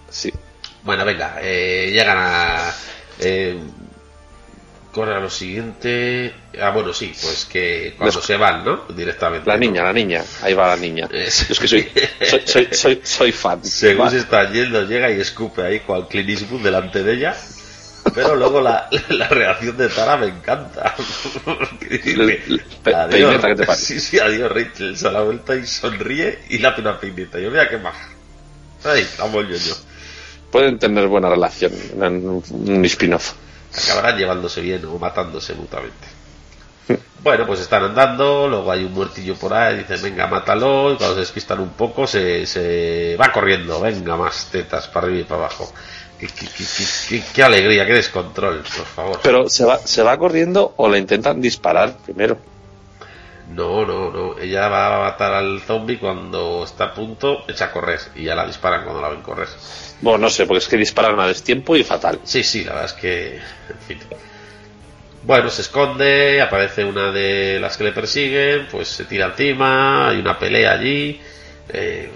Sí. Bueno, venga, eh, llegan a... Eh, corre a lo siguiente... Ah, bueno, sí, pues que cuando se van, ¿no? Directamente. La ¿no? niña, la niña. Ahí va la niña. Es- Yo es que soy, soy, soy, soy, soy fan. Según Va. se está yendo, llega y escupe ahí cual Clint Eastwood delante de ella. Pero luego la, la reacción de Tara me encanta. Le- le- peineta, ¿qué te? Sí, sí, adiós Rachel. Se da la vuelta y sonríe y le hace una peineta. Yo, mira qué maja. Ay, amo el yo Pueden tener buena relación en un, un spin-off. Acabarán llevándose bien o matándose mutuamente. Bueno, pues están andando, luego hay un muertillo por ahí, dicen, venga, mátalo, y cuando se despistan un poco, se, se va corriendo, venga, más tetas para arriba y para abajo. Qué, qué- alegría, qué descontrol, por favor. Pero se va, se va corriendo o le intentan disparar primero. No, no, no. Ella va a matar al zombie cuando está a punto, echa a correr y ya la disparan cuando la ven correr. Bueno, no sé, porque es que disparan a destiempo y fatal. Sí, sí, la verdad es que. En fin. Bueno, se esconde, aparece una de las que le persiguen, pues se tira encima, hay una pelea allí, eh,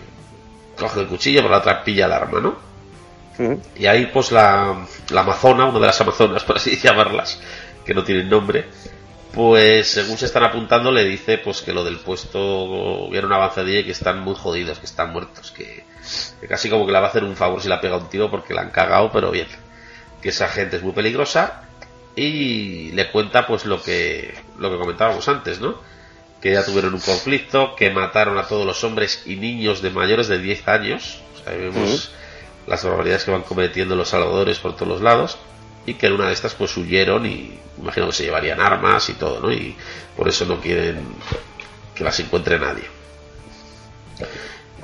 coge el cuchillo, por la otra pilla el arma, ¿no? Y ahí, pues la, la amazona, una de las amazonas, por así llamarlas, que no tienen nombre, pues según se están apuntando le dice pues que lo del puesto viene una avanzadilla y que están muy jodidos, que están muertos, que, que casi como que le va a hacer un favor si la pega un tiro porque la han cagado, pero bien, que esa gente es muy peligrosa y le cuenta pues lo que lo que comentábamos antes, ¿no? Que ya tuvieron un conflicto, que mataron a todos los hombres y niños de mayores de 10 años, o sea, ahí vemos las barbaridades que van cometiendo los salvadores por todos los lados y que en una de estas pues huyeron y imagino que se llevarían armas y todo, ¿no? Y por eso no quieren que las encuentre nadie.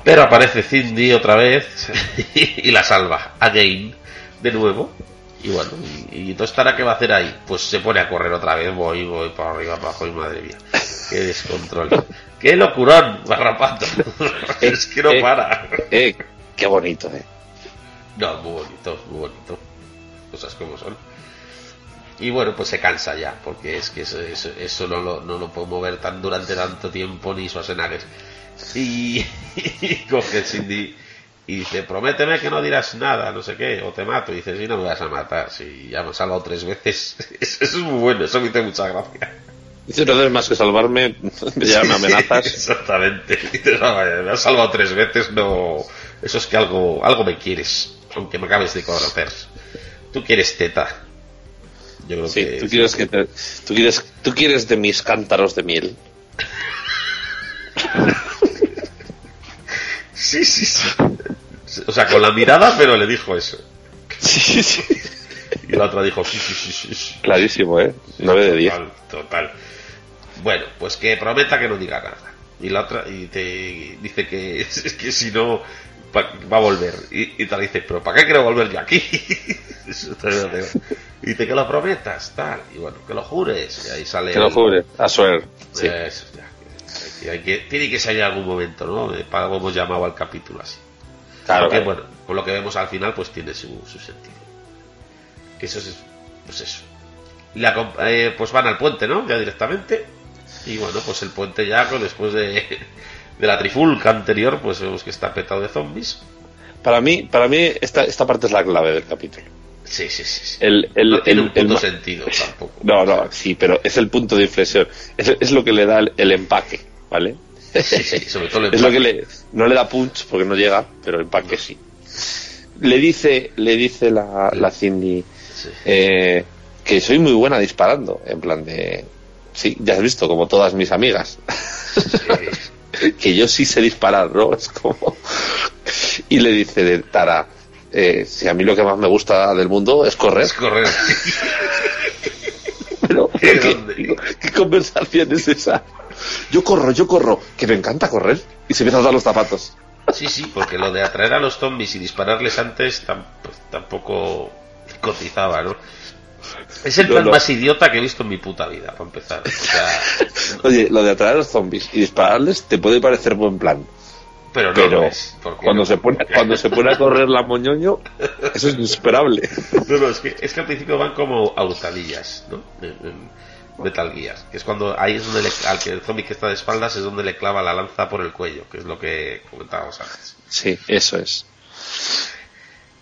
Pero aparece Cindy otra vez y la salva, again, de nuevo. Y bueno, y, entonces Tara, ¿qué va a hacer ahí? Pues se pone a correr otra vez, voy, voy para arriba, para abajo, y madre mía, qué descontrol. ¡Qué locurón, barrapato! es que no eh, para. Eh, qué bonito, eh. No, muy bonito, muy bonito. Cosas como son. Y bueno, pues se cansa ya, porque es que eso, eso, eso no, lo, no lo puedo mover tan durante tanto tiempo ni Schwarzenegger. Y, y coge Cindy y dice, prométeme que no dirás nada, no sé qué, o te mato. Y dice, sí, no me vas a matar, si ya me has salvado tres veces. Eso es muy bueno, eso me hizo mucha gracia. Dice, no debes más que salvarme, ya me amenazas. Exactamente. Dice, "No, me has salvado tres veces, no... Eso es que algo, algo me quieres, aunque me acabes de conocer. Tú quieres teta. Yo creo Sí, que tú quieres, que te- tú, quieres, tú quieres de mis cántaros de miel. Sí, sí, sí. O sea, con la mirada, pero le dijo eso. Sí, sí. Y la otra dijo, sí, sí, sí, sí. Clarísimo, ¿eh? 9 de 10. Total, total. Bueno, pues que prometa que no diga nada. Y la otra, y te dice que es que si no va a volver. Y, y te dice, pero ¿para qué quiero volver yo aquí? Y dice que lo prometas, tal. Y bueno, que lo jures. Y ahí sale. Que lo el- jure, a suer. Sí. Eso, ya. Y hay que- tiene que salir algún momento, ¿no? Para hemos llamado al capítulo así. Claro, Porque, claro. bueno, con lo que vemos al final, pues tiene su, su sentido. Que eso es, pues eso. La eh, pues van al puente, ¿no? Ya directamente. Y bueno, pues el puente ya, pues después de, de la trifulca anterior, pues vemos que está petado de zombies. Para mí, para mí esta, esta parte es la clave del capítulo. Sí, sí, sí. sí. El, el, no tiene el- un punto el sentido tampoco. No, no, sí, pero es el punto de inflexión. Es, es lo que le da el, el empaque, ¿vale? Sí, sí, sobre todo el Es lo empaque. que le, no le da punch porque no llega, pero empaque sí. Le dice, le dice la, la Cindy Sí. eh, que soy muy buena disparando, en plan de, sí, ya has visto, como todas mis amigas, Sí. que yo sí sé disparar, ¿no? Es como, y le dice de Tara, eh, si a mí lo que más me gusta del mundo es correr, Es correr. pero, ¿De ¿qué, conversación es esa? Yo corro, yo corro, que me encanta correr, y se empieza a dar los zapatos. Sí, sí, porque lo de atraer a los zombies y dispararles antes pues, tampoco cotizaba, ¿no? Es el plan no. más idiota que he visto en mi puta vida, para empezar. O sea, Oye, lo de atraer a los zombies y dispararles te puede parecer buen plan, pero no pero es. cuando no. se pone cuando se pone a correr la moñoño, eso es inesperable. No, no, es que, es que al principio van como a hurtadillas, ¿no? En, en Metal Gear, que es cuando ahí es donde le- al que el zombie que está de espaldas es donde le clava la lanza por el cuello, que es lo que comentábamos antes. Sí, eso es.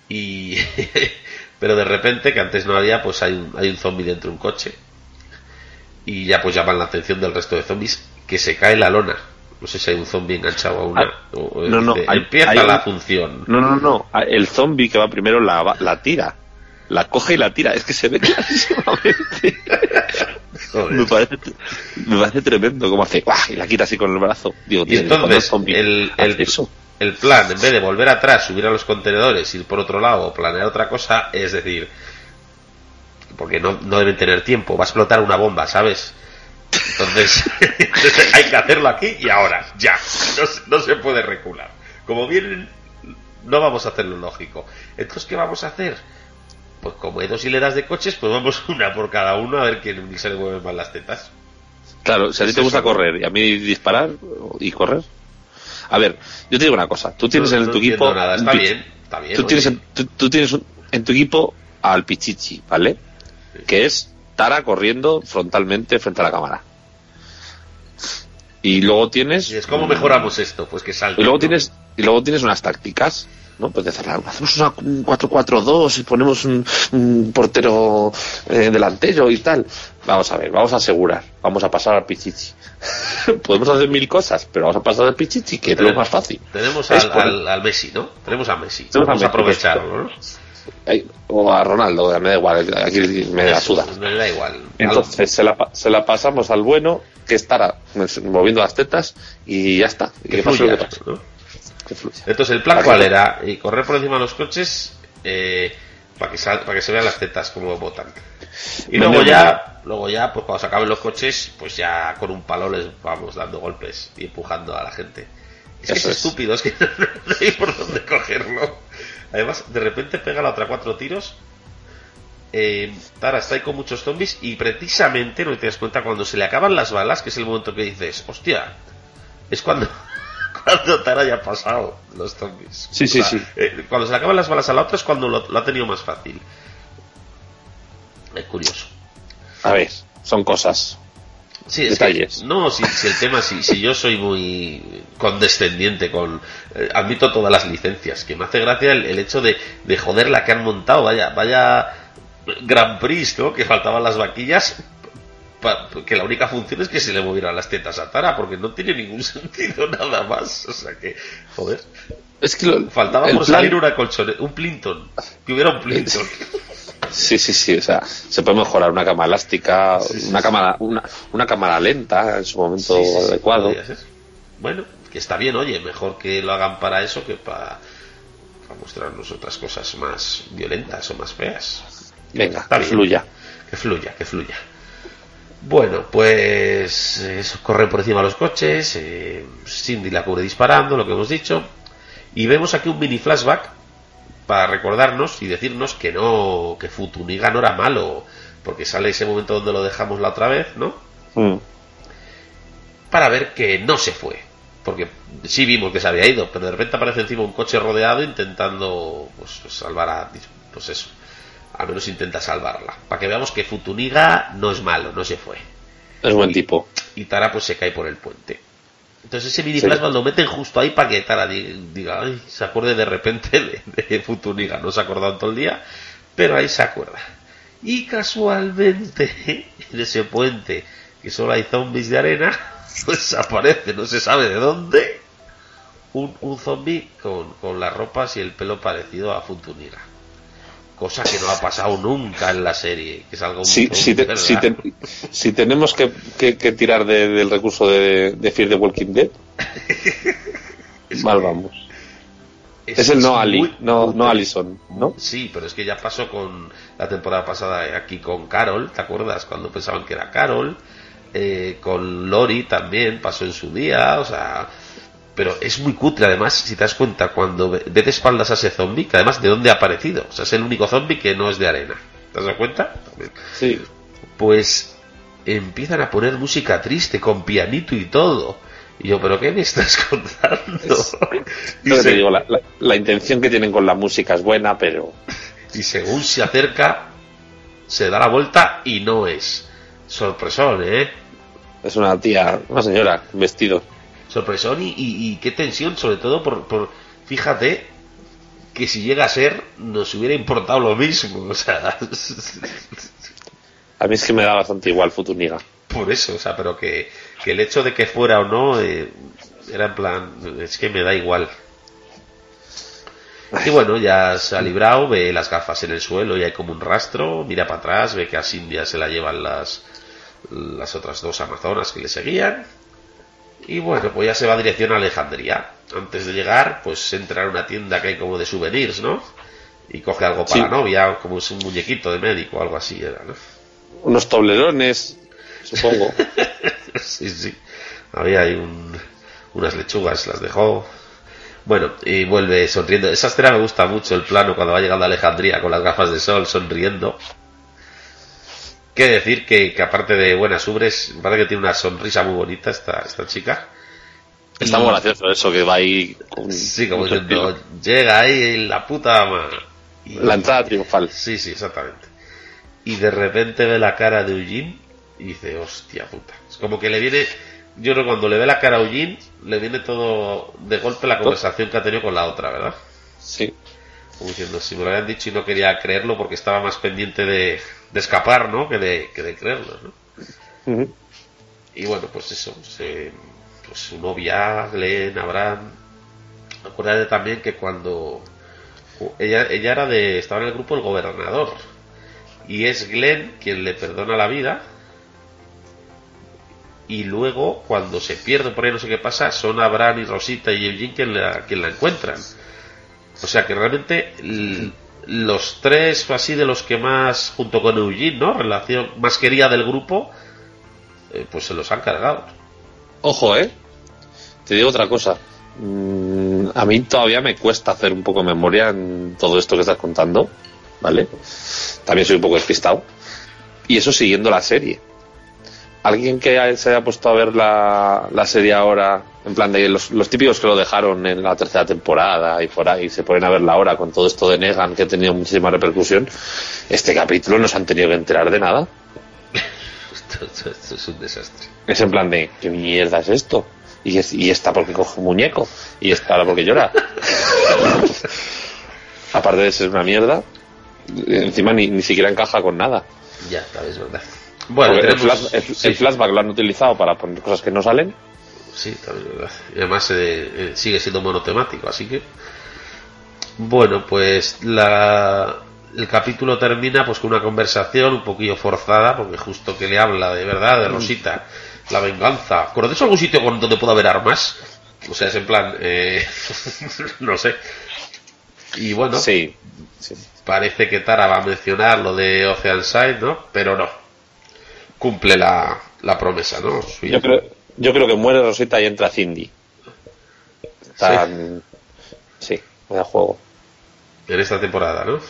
Y pero de repente que antes no había, pues hay un, hay un zombie dentro de un coche y ya pues llaman la atención del resto de zombies que se cae la lona. No sé si hay un zombie enganchado a una. Ah, o- no, no, hay- empieza hay la un- función. No, no, no. El zombie que va primero la, la tira. La coge y la tira. Es que se ve clarísimamente. Me, parece, me parece tremendo cómo hace. Y la quita así con el brazo. Digo, Y tío, ¿cuándo entonces, el, el, eso? El plan, en vez de volver atrás, subir a los contenedores, ir por otro lado o planear otra cosa, es decir, porque no, no deben tener tiempo, va a explotar una bomba, ¿sabes? Entonces, hay que hacerlo aquí y ahora, ya, no, se- no se puede recular. Como vienen, no vamos a hacerlo lógico. Entonces, ¿qué vamos a hacer? Pues como hay dos hileras de coches, pues vamos una por cada uno a ver quién se le mueven más las tetas. Claro, si a ti te gusta correr y a mí disparar y correr. A ver, yo te digo una cosa. Tú tienes No- en no tu equipo. nada, está bien, está bien, Tú tienes, en, tú, tú tienes un- en tu equipo al Pichichi, ¿vale? Que es Tara corriendo frontalmente frente a la cámara. Y luego tienes. Y es como mejoramos esto, pues que salte. Y luego ¿no? tienes, y luego tienes unas tácticas, ¿no? Pues de cerrar, hacemos una, un 4-4-2 y ponemos un, un portero eh, delantero y tal. Vamos a ver, vamos a asegurar, vamos a pasar al Pichichi. Podemos hacer mil cosas, pero vamos a pasar al Pichichi, que es lo más fácil. Tenemos al, por- al, al Messi, ¿no? Tenemos a Messi. Tenemos a Vamos a aprovecharlo, O a Ronaldo, me da igual, aquí me da suda. Me da igual. Entonces se la, se la pasamos al bueno, que estará moviendo las tetas y ya está. Que que pase lo fluya, que pase. ¿no? Que fluya. Entonces, el plan cuál que- era? Y correr por encima de los coches eh, para que sal- para que se vean las tetas como botan. Y luego ya, luego ya, pues cuando se acaben los coches, pues ya con un palo les vamos dando golpes y empujando a la gente. Es que es. estúpido, es que no hay por dónde cogerlo. Además, de repente pega la otra cuatro tiros. Eh, Tara está ahí con muchos zombies y precisamente, no te das cuenta, cuando se le acaban las balas, que es el momento que dices, hostia, es cuando, cuando Tara ya ha pasado los zombies. Sí, sí, sí. eh, cuando se le acaban las balas a la otra es cuando lo, lo ha tenido más fácil. Es curioso. A ver, son cosas. Sí, es Detalles. que- no, si, si el tema, si, si yo soy muy condescendiente con... eh, admito todas las licencias, que me hace gracia el, el hecho de, de joder la que han montado, vaya, vaya Grand Prix, ¿no? Que faltaban las vaquillas, pa- que la única función es que se le movieran las tetas a Tara, porque no tiene ningún sentido nada más. O sea que, joder, Es que lo- faltaba por plan- salir una colchoneta, un Plinton, que hubiera un Plinton. Sí, sí, sí, o sea, se puede mejorar una cama elástica, una cámara, una, una cámara lenta en su momento Sí, sí, sí, adecuado. Bueno, que está bien, oye, mejor que lo hagan para eso que para, para mostrarnos otras cosas más violentas o más feas. Venga, que fluya. Que fluya, que fluya. Bueno, pues eso, corren por encima de los coches, eh, Cindy la cubre disparando, lo que hemos dicho, y vemos aquí un mini flashback para recordarnos y decirnos que no, que Futuniga no era malo, porque sale ese momento donde lo dejamos la otra vez, ¿no? Mm. para ver que no se fue. Porque sí vimos que se había ido, pero de repente aparece encima un coche rodeado intentando pues, pues, salvar a. Pues eso. Al menos intenta salvarla. Para que veamos que Futuniga no es malo, no se fue. Es buen tipo. Y Tara pues se cae por el puente. Entonces ese mini Sí. plasma lo meten justo ahí para que Tara di- diga, "Ay", se acuerde de repente de, de Futuniga. No se ha acordado todo el día, pero ahí se acuerda. Y casualmente, en ese puente, que solo hay zombies de arena, pues aparece, no se sabe de dónde, un, un zombie con, con las ropas y el pelo parecido a Futuniga. Cosa que no ha pasado nunca en la serie, que es algo Si, muy si, si, te- si tenemos que, que- que tirar de- del recurso de, de Fear the Walking Dead, mal vamos. Es el no Ali, muy- no, no Allison, ¿no? Sí, pero es que ya pasó con la temporada pasada aquí con Carol, ¿te acuerdas? Cuando pensaban que era Carol, eh, con Lori también pasó en su día, o sea, pero es muy cutre además, si te das cuenta, cuando ve de espaldas a ese zombie, que además de dónde ha aparecido, o sea, es el único zombie que no es de arena, ¿te dado cuenta? También. Sí. Pues empiezan a poner música triste con pianito y todo. Y yo, ¿pero qué me estás contando? Y se- te digo, la, la- la intención que tienen con la música es buena, pero Y según se acerca, se da la vuelta y no es. Sorpresón, ¿eh? es una tía, una señora, vestido. Sorpresón y, y- y qué tensión, sobre todo por, por- Fíjate que si llega a ser, nos hubiera importado lo mismo. O sea, A mí es que me da bastante igual Futuniga. por eso, o sea, pero que, que el hecho de que fuera o no, eh, era en plan, es que me da igual. Y bueno, ya se ha librado, ve las gafas en el suelo y hay como un rastro, mira para atrás, ve que a Cindy se la llevan las, las otras dos amazonas que le seguían. Y bueno, pues ya se va a dirección a Alejandría. Antes de llegar, pues entra en una tienda que hay como de souvenirs, ¿no? Y coge algo para Sí. la novia, como es un muñequito de médico, algo así era, ¿no? Unos toblerones, supongo. Sí, sí. Había ahí un- unas lechugas, las dejó. Bueno, y vuelve sonriendo. Esa escena me gusta mucho, el plano cuando va llegando a Alejandría con las gafas de sol, sonriendo. Qué decir que, que aparte de buenas ubres, parece que tiene una sonrisa muy bonita esta, esta chica. Está muy gracioso eso, que va ahí con Sí, como diciendo, llega ahí la puta. Y- La entrada triunfal. Sí, sí, exactamente. Y de repente ve la cara de Eugene y dice, hostia puta. Es como que le viene, yo creo que cuando le ve la cara a Eugene, le viene todo de golpe la conversación que ha tenido con la otra, ¿verdad? Sí. Como diciendo, si me lo habían dicho y no quería creerlo porque estaba más pendiente de, de escapar, ¿no? Que de, que de creerlo, ¿no? Y bueno, pues eso, se- pues su novia, Glenn, Abraham. Acuérdate también que cuando ella, ella era de, estaba en el grupo El Gobernador. Y es Glenn quien le perdona la vida. Y luego, cuando se pierde por ahí, no sé qué pasa, son Abraham y Rosita y Eugene quien la, quien la encuentran. O sea que realmente los tres, así de los que más, junto con Eugene, ¿no? Relación más querida del grupo, eh, pues se los han cargado. Ojo, ¿eh? Te digo otra cosa. Mm, a mí todavía me cuesta hacer un poco de memoria en todo esto que estás contando, ¿vale? También soy un poco despistado. Y eso siguiendo la serie. Alguien que se haya puesto a ver la, la serie ahora, en plan de los, los típicos que lo dejaron en la tercera temporada y se ponen a verla ahora con todo esto de Negan que ha tenido muchísima repercusión, este capítulo no se han tenido que enterar de nada. Esto, esto- esto es un desastre. Es en plan de, ¿qué mierda es esto? Y, es, y esta porque coge un muñeco. Y esta ahora porque llora. Aparte de ser una mierda, encima ni, ni siquiera encaja con nada. Ya, tal vez, ¿verdad? Bueno, el, tenemos... flash- el- sí, el flashback lo han utilizado para poner cosas que no salen. sí, ¿verdad? Y además eh, eh, sigue siendo monotemático, así que... Bueno, pues la... el capítulo termina pues con una conversación un poquillo forzada, porque justo que le habla de verdad, de Rosita, la venganza. ¿Conoces algún sitio donde pueda haber armas? O sea, es en plan... eh, no sé. Y bueno, Sí. sí. parece que Tara va a mencionar lo de Oceanside, ¿no? Pero no. Cumple la, la promesa, ¿no? Su- Yo creo, yo creo que muere Rosita y entra Cindy. Tan- sí, vaya juego. En esta temporada, ¿no?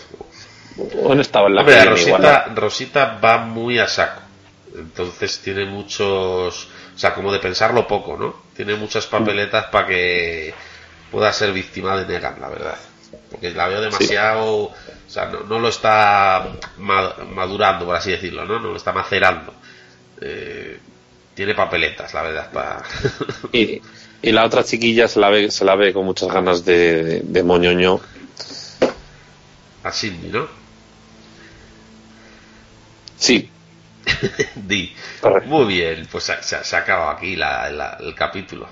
Bueno, estaba en la Hombre, Rosita, igual. Rosita va muy a saco. Entonces tiene muchos. O sea, como de pensarlo poco, ¿no? Tiene muchas papeletas para que pueda ser víctima de Negan, la verdad. Porque la veo demasiado. O sea, no, no lo está ma- madurando, por así decirlo, ¿no? No lo está macerando. Eh, tiene papeletas, la verdad, para. Y, y la otra chiquilla se la ve, se la ve con muchas ganas de, de, de moñoño. a Cindy, ¿no? Sí, Di. Muy bien, pues se, se- se ha acabado aquí la- la- el capítulo.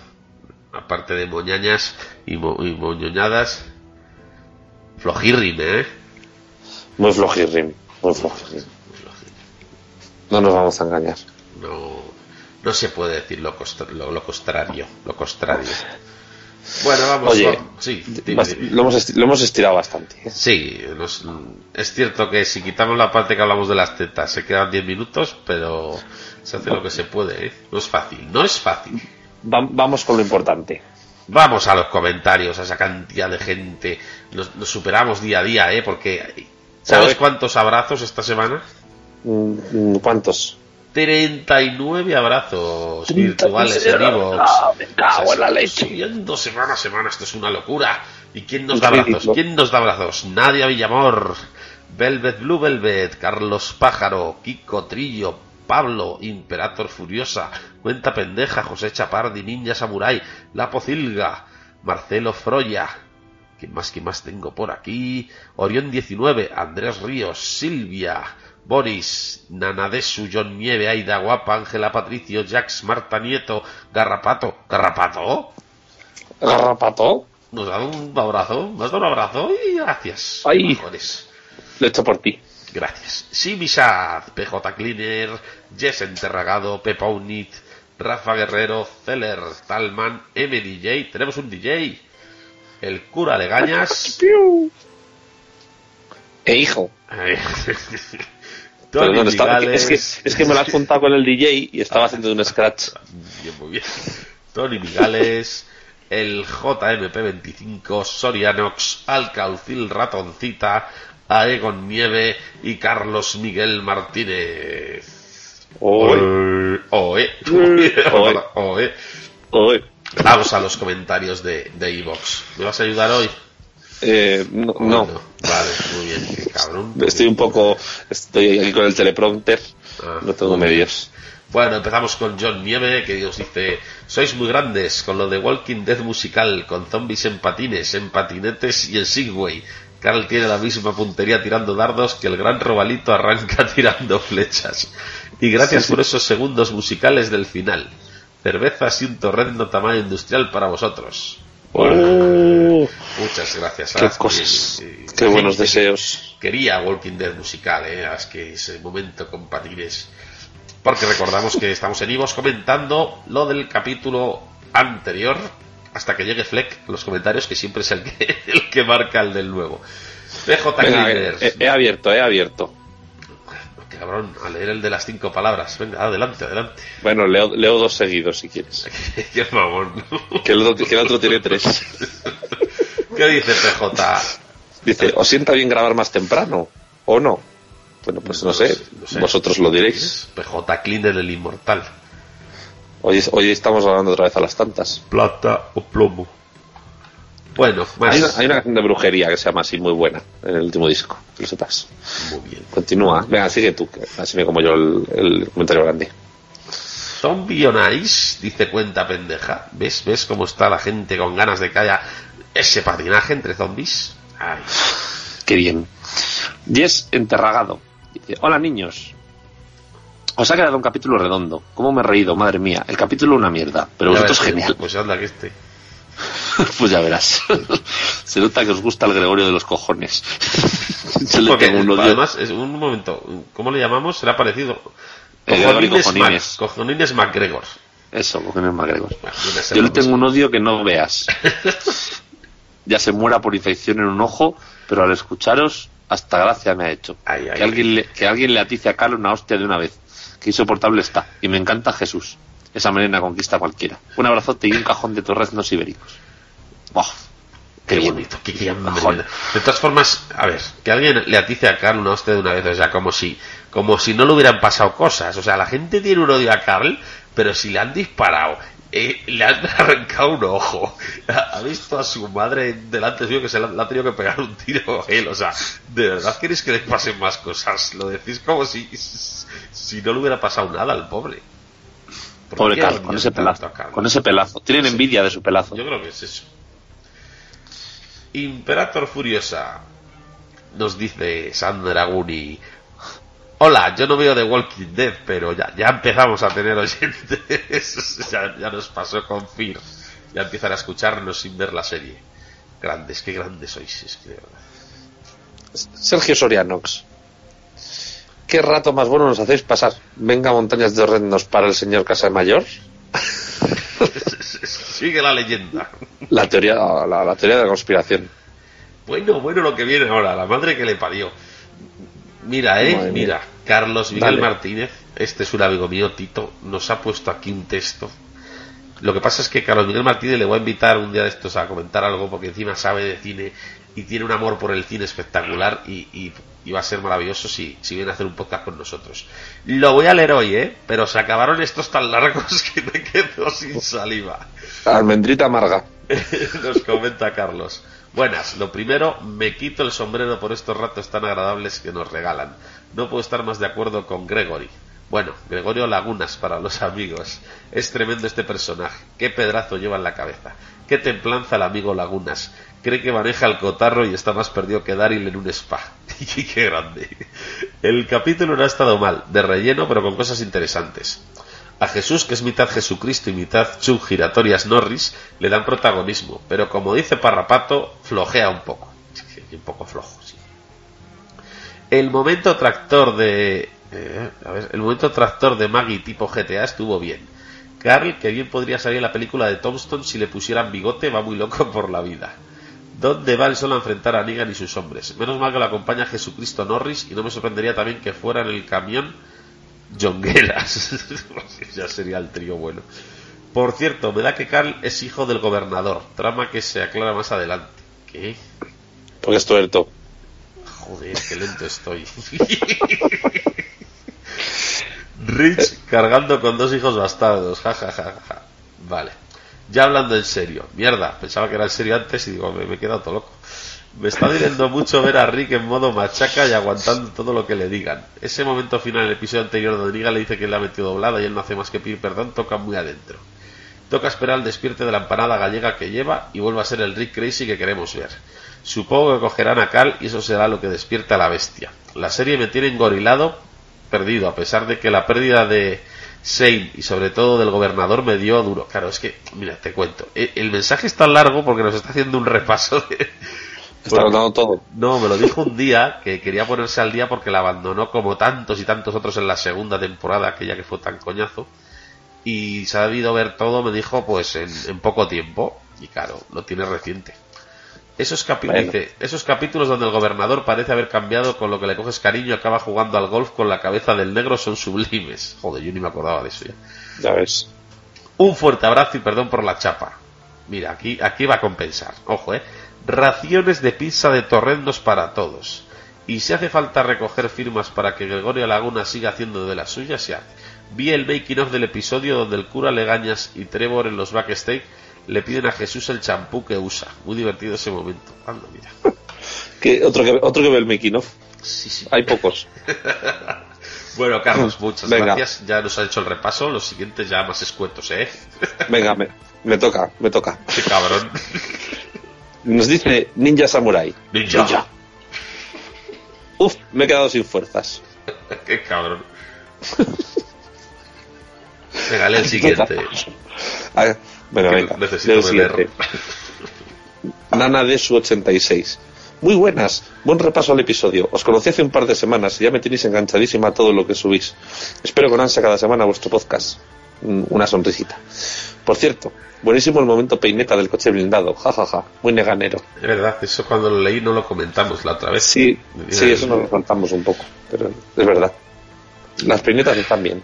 Aparte de moñañas y, mo- y moñoñadas, flojirrim, ¿eh? muy flojirrim, muy flojirrim. No nos vamos a engañar. No, no se puede decir lo, lo, lo contrario, lo contrario. Bueno, vamos. Oye, va- sí. Lo, hemos lo hemos estirado bastante. ¿eh? Sí, nos- es cierto que si quitamos la parte que hablamos de las tetas se quedan 10 minutos, pero se hace lo que se puede, ¿eh? No es fácil, no es fácil. Va- vamos con lo importante. Vamos a los comentarios, a esa cantidad de gente. Nos, nos superamos día a día, ¿eh? Porque, ¿sabes cuántos abrazos esta semana? Mm, mm, ¿Cuántos? 39 abrazos virtuales en Evox. Ah, me cago en la leche. Subiendo semana a semana, esto es una locura. ¿Y quién nos da abrazos? ¿Quién nos da abrazos? Nadia Villamor, Velvet Blue Velvet, Carlos Pájaro, Kiko Trillo, Pablo, Imperator Furiosa, Cuenta Pendeja, José Chapardi, Ninja Samurai, La Pocilga, Marcelo Froya, ¿Quién más, quién más tengo por aquí? Orión 19, Andrés Ríos, Silvia, Boris, Nanadesu, John Nieve, Aida Guapa, Ángela Patricio, Jax, Marta Nieto, Garrapato. ¿Garrapato? Garrapato. ¿Nos da un abrazo? ¿Nos da un abrazo? Y gracias. Ay. Lo he hecho por ti. Gracias. Simisad, PJ Cleaner, Jess Enterragado, Pepa Unit, Rafa Guerrero, Celer, Talman, MDJ. Tenemos un DJ. El cura Legañas. E hijo. Eh, Pero Tony no, está- Migales. es, que, es que me lo has juntado con el DJ y estaba haciendo un scratch. Bien, muy bien. Tony Migales, el JMP25, Sorianox, Alcaucil Ratoncita, a Egon Nieve y Carlos Miguel Martínez. Oe. Oe. Oe. Vamos a los comentarios de de Evox. ¿Me vas a ayudar hoy? Eh, no, Vale, muy bien. Qué cabrón. Estoy un poco. Estoy aquí con el teleprompter. Ah, no tengo medios. Bueno, empezamos con John Nieve, que nos dice, sois muy grandes con lo de Walking Dead musical, con zombies en patines, en patinetes y en Segway. Carl tiene la misma puntería tirando dardos que el gran Robalito arranca tirando flechas. Y gracias por esos segundos musicales del final. Cervezas y un torrendo tamaño industrial para vosotros. Oh, Muchas gracias. qué cosas. Y- y- Qué buenos deseos. Quería Walking Dead musical, eh, es que ese momento con patines. Porque recordamos que estamos en Ivos comentando lo del capítulo anterior hasta que llegue Fleck los comentarios, que siempre es el que, el que marca el del nuevo. PJ Venga, he, he abierto, he abierto. Cabrón, a leer el de las cinco palabras. Venga, adelante, adelante. Bueno, leo, leo dos seguidos si quieres. Qué mamón. Que el otro, que el otro tiene tres. ¿Qué dice PJ? Dice, ¿os sienta bien grabar más temprano? ¿O no? Bueno, pues no, No sé. sé, no sé. Vosotros lo diréis. PJ Cleaner el inmortal. Hoy, hoy estamos hablando otra vez a las tantas. Plata o plomo. Bueno, más. Hay una, hay una canción de brujería que se llama así, muy buena, en el último disco, que lo sepas. Muy bien. Continúa. Venga, sigue tú, que así me como yo el, el comentario grande. Zombie on Ice, dice cuenta pendeja. ¿Ves? ¿Ves cómo está la gente con ganas de que haya ese patinaje entre zombies? Ay, Qué bien. Diez Enterragado. Dice, hola niños. Os ha quedado un capítulo redondo. ¿Cómo me he reído? Madre mía. El capítulo una mierda, pero ya vosotros ves, genial. Pues anda que este. pues ya verás. Se nota que os gusta el Gregorio de los cojones. Yo le Porque, tengo un odio. además, es un momento, ¿cómo le llamamos? Será parecido. Cojonines, Cojonines. Mac- Cojonines McGregor. Eso, cojones MacGregor. Yo le tengo un odio que no veas. ya se muera por infección en un ojo, pero al escucharos, hasta gracia me ha hecho. Ay, ay, que, alguien le, que alguien le atice a Carlos una hostia de una vez. Que insoportable está. Y me encanta Jesús. Esa melena conquista cualquiera. Un abrazote y un cajón de torreznos ibéricos. ¡Buah! Qué bonito, qué, qué. De todas formas, a ver, que alguien le atice a Carl una hostia de una vez, o sea, como si, como si no le hubieran pasado cosas. O sea, la gente tiene un odio a Carl, pero si le han disparado, eh, le han arrancado un ojo, ha visto a su madre delante suyo que se le ha, tenido que pegar un tiro a él. O sea, ¿de verdad queréis que le pasen más cosas? Lo decís como si, si no le hubiera pasado nada al pobre. ¿Por Pobre odian con ese pelazo. Carl? Con ese pelazo. Tienen envidia de su pelazo. Yo creo que es eso. Imperator Furiosa nos dice Sandra Guni. Hola, yo no veo The Walking Dead, pero ya, ya empezamos a tener oyentes. ya, ya nos pasó con Fear. Ya empiezan a escucharnos sin ver la serie. Grandes, qué grandes sois, es que de verdad. Sergio Sorianox. ¿Qué rato más bueno nos hacéis pasar? Venga, montañas de horrendos para el señor Casa Mayor. Sigue la leyenda. La teoría, la, la teoría de la conspiración. Bueno, bueno lo que viene ahora, la madre que le parió. Mira, eh, Madre mía. mira, Carlos Miguel Dale. Martínez, este es un amigo mío, Tito, nos ha puesto aquí un texto. Lo que pasa es que Carlos Miguel Martínez le voy a invitar un día de estos a comentar algo porque encima sabe de cine y tiene un amor por el cine espectacular y, y- y va a ser maravilloso si, si viene a hacer un podcast con nosotros. Lo voy a leer hoy, ¿eh? Pero se acabaron estos tan largos que me quedo sin saliva. Almendrita amarga. Nos comenta Carlos. Buenas, lo primero, me quito el sombrero por estos ratos tan agradables que nos regalan. No puedo estar más de acuerdo con Gregory. Bueno, Gregorio Lagunas para los amigos. Es tremendo este personaje. Qué pedrazo lleva en la cabeza. Qué templanza el amigo Lagunas. Cree que maneja el cotarro y está más perdido que Daryl en un spa. qué grande. El capítulo no ha estado mal, de relleno, pero con cosas interesantes. A Jesús, que es mitad Jesucristo y mitad Chuck Giratorias Norris, le dan protagonismo, pero como dice Parrapato, flojea un poco. Un poco flojo, sí. El momento tractor de. eh, a ver, el momento tractor de Maggie tipo GTA estuvo bien. Carl, que bien podría salir en la película de Tombstone si le pusieran bigote, va muy loco por la vida. ¿Dónde va el sol a enfrentar a Negan y sus hombres? Menos mal que lo acompaña Jesucristo Norris y no me sorprendería también que fuera en el camión Jongueras. ya sería el trío bueno. Por cierto, me da que Carl es hijo del gobernador. Trama que se aclara más adelante. ¿Qué? Porque es tuerto. Joder, qué lento estoy. Rich cargando con dos hijos bastardos. Ja, ja, ja, ja. Vale. Ya hablando en serio. Mierda, pensaba que era en serio antes y digo, me, me he quedado todo loco. Me está doliendo mucho ver a Rick en modo machaca y aguantando todo lo que le digan. Ese momento final en el episodio anterior donde Negan le dice que le ha metido doblada y él no hace más que pedir perdón toca muy adentro. Toca esperar el despierte de la empanada gallega que lleva y vuelva a ser el Rick Crazy que queremos ver. Supongo que cogerán a Cal y eso será lo que despierta a la bestia. La serie me tiene engorilado, perdido, a pesar de que la pérdida de Shane y sobre todo del gobernador me dio duro. Claro, es que, mira, te cuento. E- El mensaje es tan largo porque nos está haciendo un repaso de, Está todo. no, me lo dijo un día que quería ponerse al día porque la abandonó como tantos y tantos otros en la segunda temporada, aquella que fue tan coñazo. Y se ha debido ver todo, me dijo, pues en, en poco tiempo. Y claro, lo tiene reciente. Esos, Bueno. dice, esos capítulos donde el gobernador parece haber cambiado con lo que le coges cariño y acaba jugando al golf con la cabeza del negro son sublimes. Joder, yo ni me acordaba de eso ya. Ya ves. Un fuerte abrazo y perdón por la chapa. Mira, aquí, aquí va a compensar. Ojo, eh. Raciones de pizza de torrendos para todos. Y si hace falta recoger firmas para que Gregorio Laguna siga haciendo de las suyas, se hace. Vi el making of del episodio donde el cura Legañas y Trevor en los backstage le piden a Jesús el champú que usa. Muy divertido ese momento. Anda, mira. Que otro, que, otro que ve el making of. Sí, sí. Hay pocos. Bueno, Carlos, muchas Venga. gracias. Ya nos ha hecho el repaso. Los siguientes ya más escuetos, ¿eh? Venga, me, me toca, me toca. Qué cabrón. Nos dice Ninja Samurai. Ninja. Uf, me he quedado sin fuerzas. Qué cabrón. Venga, lee el siguiente. Ah, bueno, venga. necesito beber. siguiente. Nana de su 86. Muy buenas, buen repaso al episodio. Os conocí hace un par de semanas y ya me tenéis enganchadísima a todo lo que subís. Espero con ansia cada semana vuestro podcast. Una sonrisita. Por cierto, buenísimo el momento peineta del coche blindado. Ja, ja, ja. Muy neganero. Es verdad, eso cuando lo leí no lo comentamos la otra vez. Sí, sí, eso nos lo faltamos un poco. Pero es verdad. Las peinetas están bien.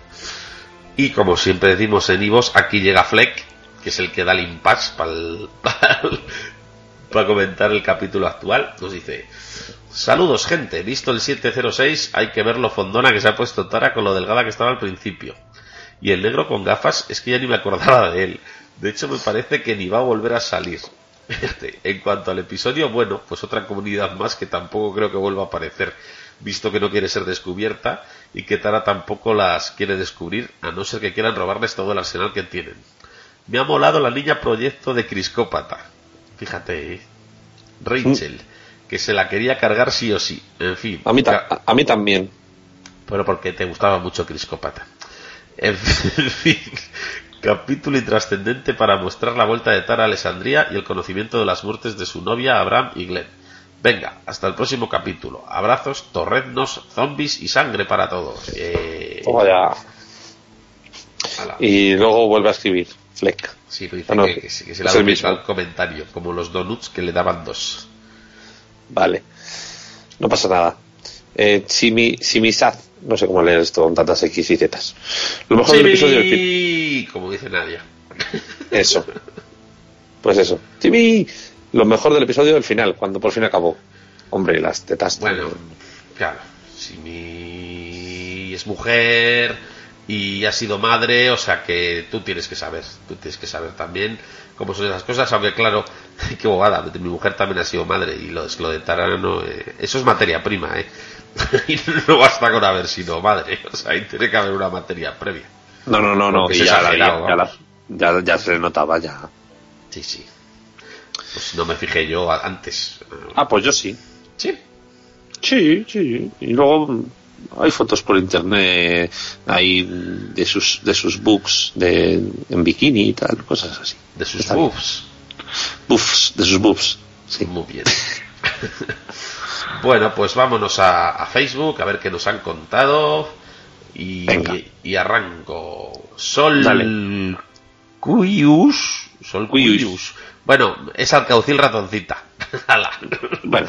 Y como siempre decimos en Ivos, aquí llega Fleck, que es el que da el impasse para comentar el capítulo actual. Nos dice: Saludos, gente. Visto el 706, hay que ver lo fondona que se ha puesto Tara con lo delgada que estaba al principio. Y el negro con gafas, es que ya ni me acordaba de él. De hecho, me parece que ni va a volver a salir. En cuanto al episodio, bueno, pues otra comunidad más que tampoco creo que vuelva a aparecer, visto que no quiere ser descubierta y que Tara tampoco las quiere descubrir, a no ser que quieran robarles todo el arsenal que tienen. Me ha molado la niña proyecto de Criscópata. Fíjate, ¿eh? Rachel, que se la quería cargar sí o sí. En fin. A mí, ta- a, mí también. pero porque te gustaba mucho Criscópata. En fin, capítulo intrascendente para mostrar la vuelta de Tara a Alessandría y el conocimiento de las muertes de su novia Abraham y Glenn. Venga, hasta el próximo capítulo. Abrazos, torreznos, zombies y sangre para todos. Eh, ala. Y luego vuelve a escribir. Fleck. Sí, pero dice Ah, no, que, que se- que se le ha el dado mismo. al comentario, como los donuts que le daban dos. Vale. No pasa nada. Eh, Chimi, Chimisaz. No sé cómo leer esto con tantas X y Z. Lo mejor del episodio como dice Nadia. Eso. Pues eso. Chimi. Lo mejor del episodio del final, cuando por fin acabó. Hombre, las tetas. Bueno, claro, si mi es mujer y ha sido madre, o sea que tú tienes que saber, tú tienes que saber también cómo son esas cosas, aunque claro, qué bobada, mi mujer también ha sido madre y lo, lo de Tarana no, eh, eso es materia prima, ¿eh? y no basta con haber sido madre, o sea, ahí tiene que haber una materia previa. No, no, no, no. Ya, la, exagerado, ya, la- vamos. ya, ya se notaba ya. Sí, sí. Pues no me fijé yo antes. Ah, pues yo sí. Sí. Sí, sí. Y luego hay fotos por internet ahí de sus de sus books de, en bikini y tal, cosas así. De sus boobs. Buffs, de sus boobs. Sí. Muy bien. bueno, pues vámonos a, a Facebook a ver qué nos han contado. Y, arranco. Sol Dale. Cuyus. Sol Cuyus. Cuyus. Bueno, es Alcaucil ratoncita. Bueno,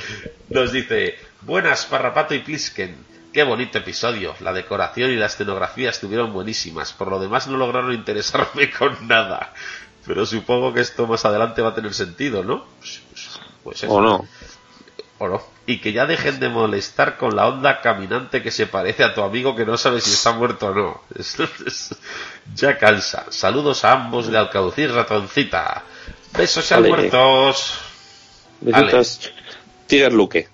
Nos dice, buenas Parrapato y Plisken. Qué bonito episodio. La decoración y la escenografía estuvieron buenísimas. Por lo demás no lograron interesarme con nada. Pero supongo que esto más adelante va a tener sentido, ¿no? Pues, pues- pues eso. o no. ¿O no? Y que ya dejen de molestar con la onda caminante que se parece a tu amigo que no sabe si está muerto o no. Ya cansa. Saludos a ambos de Alcaucir Ratoncita. Besos Ale. muertos. Besitos. Tiger Luque.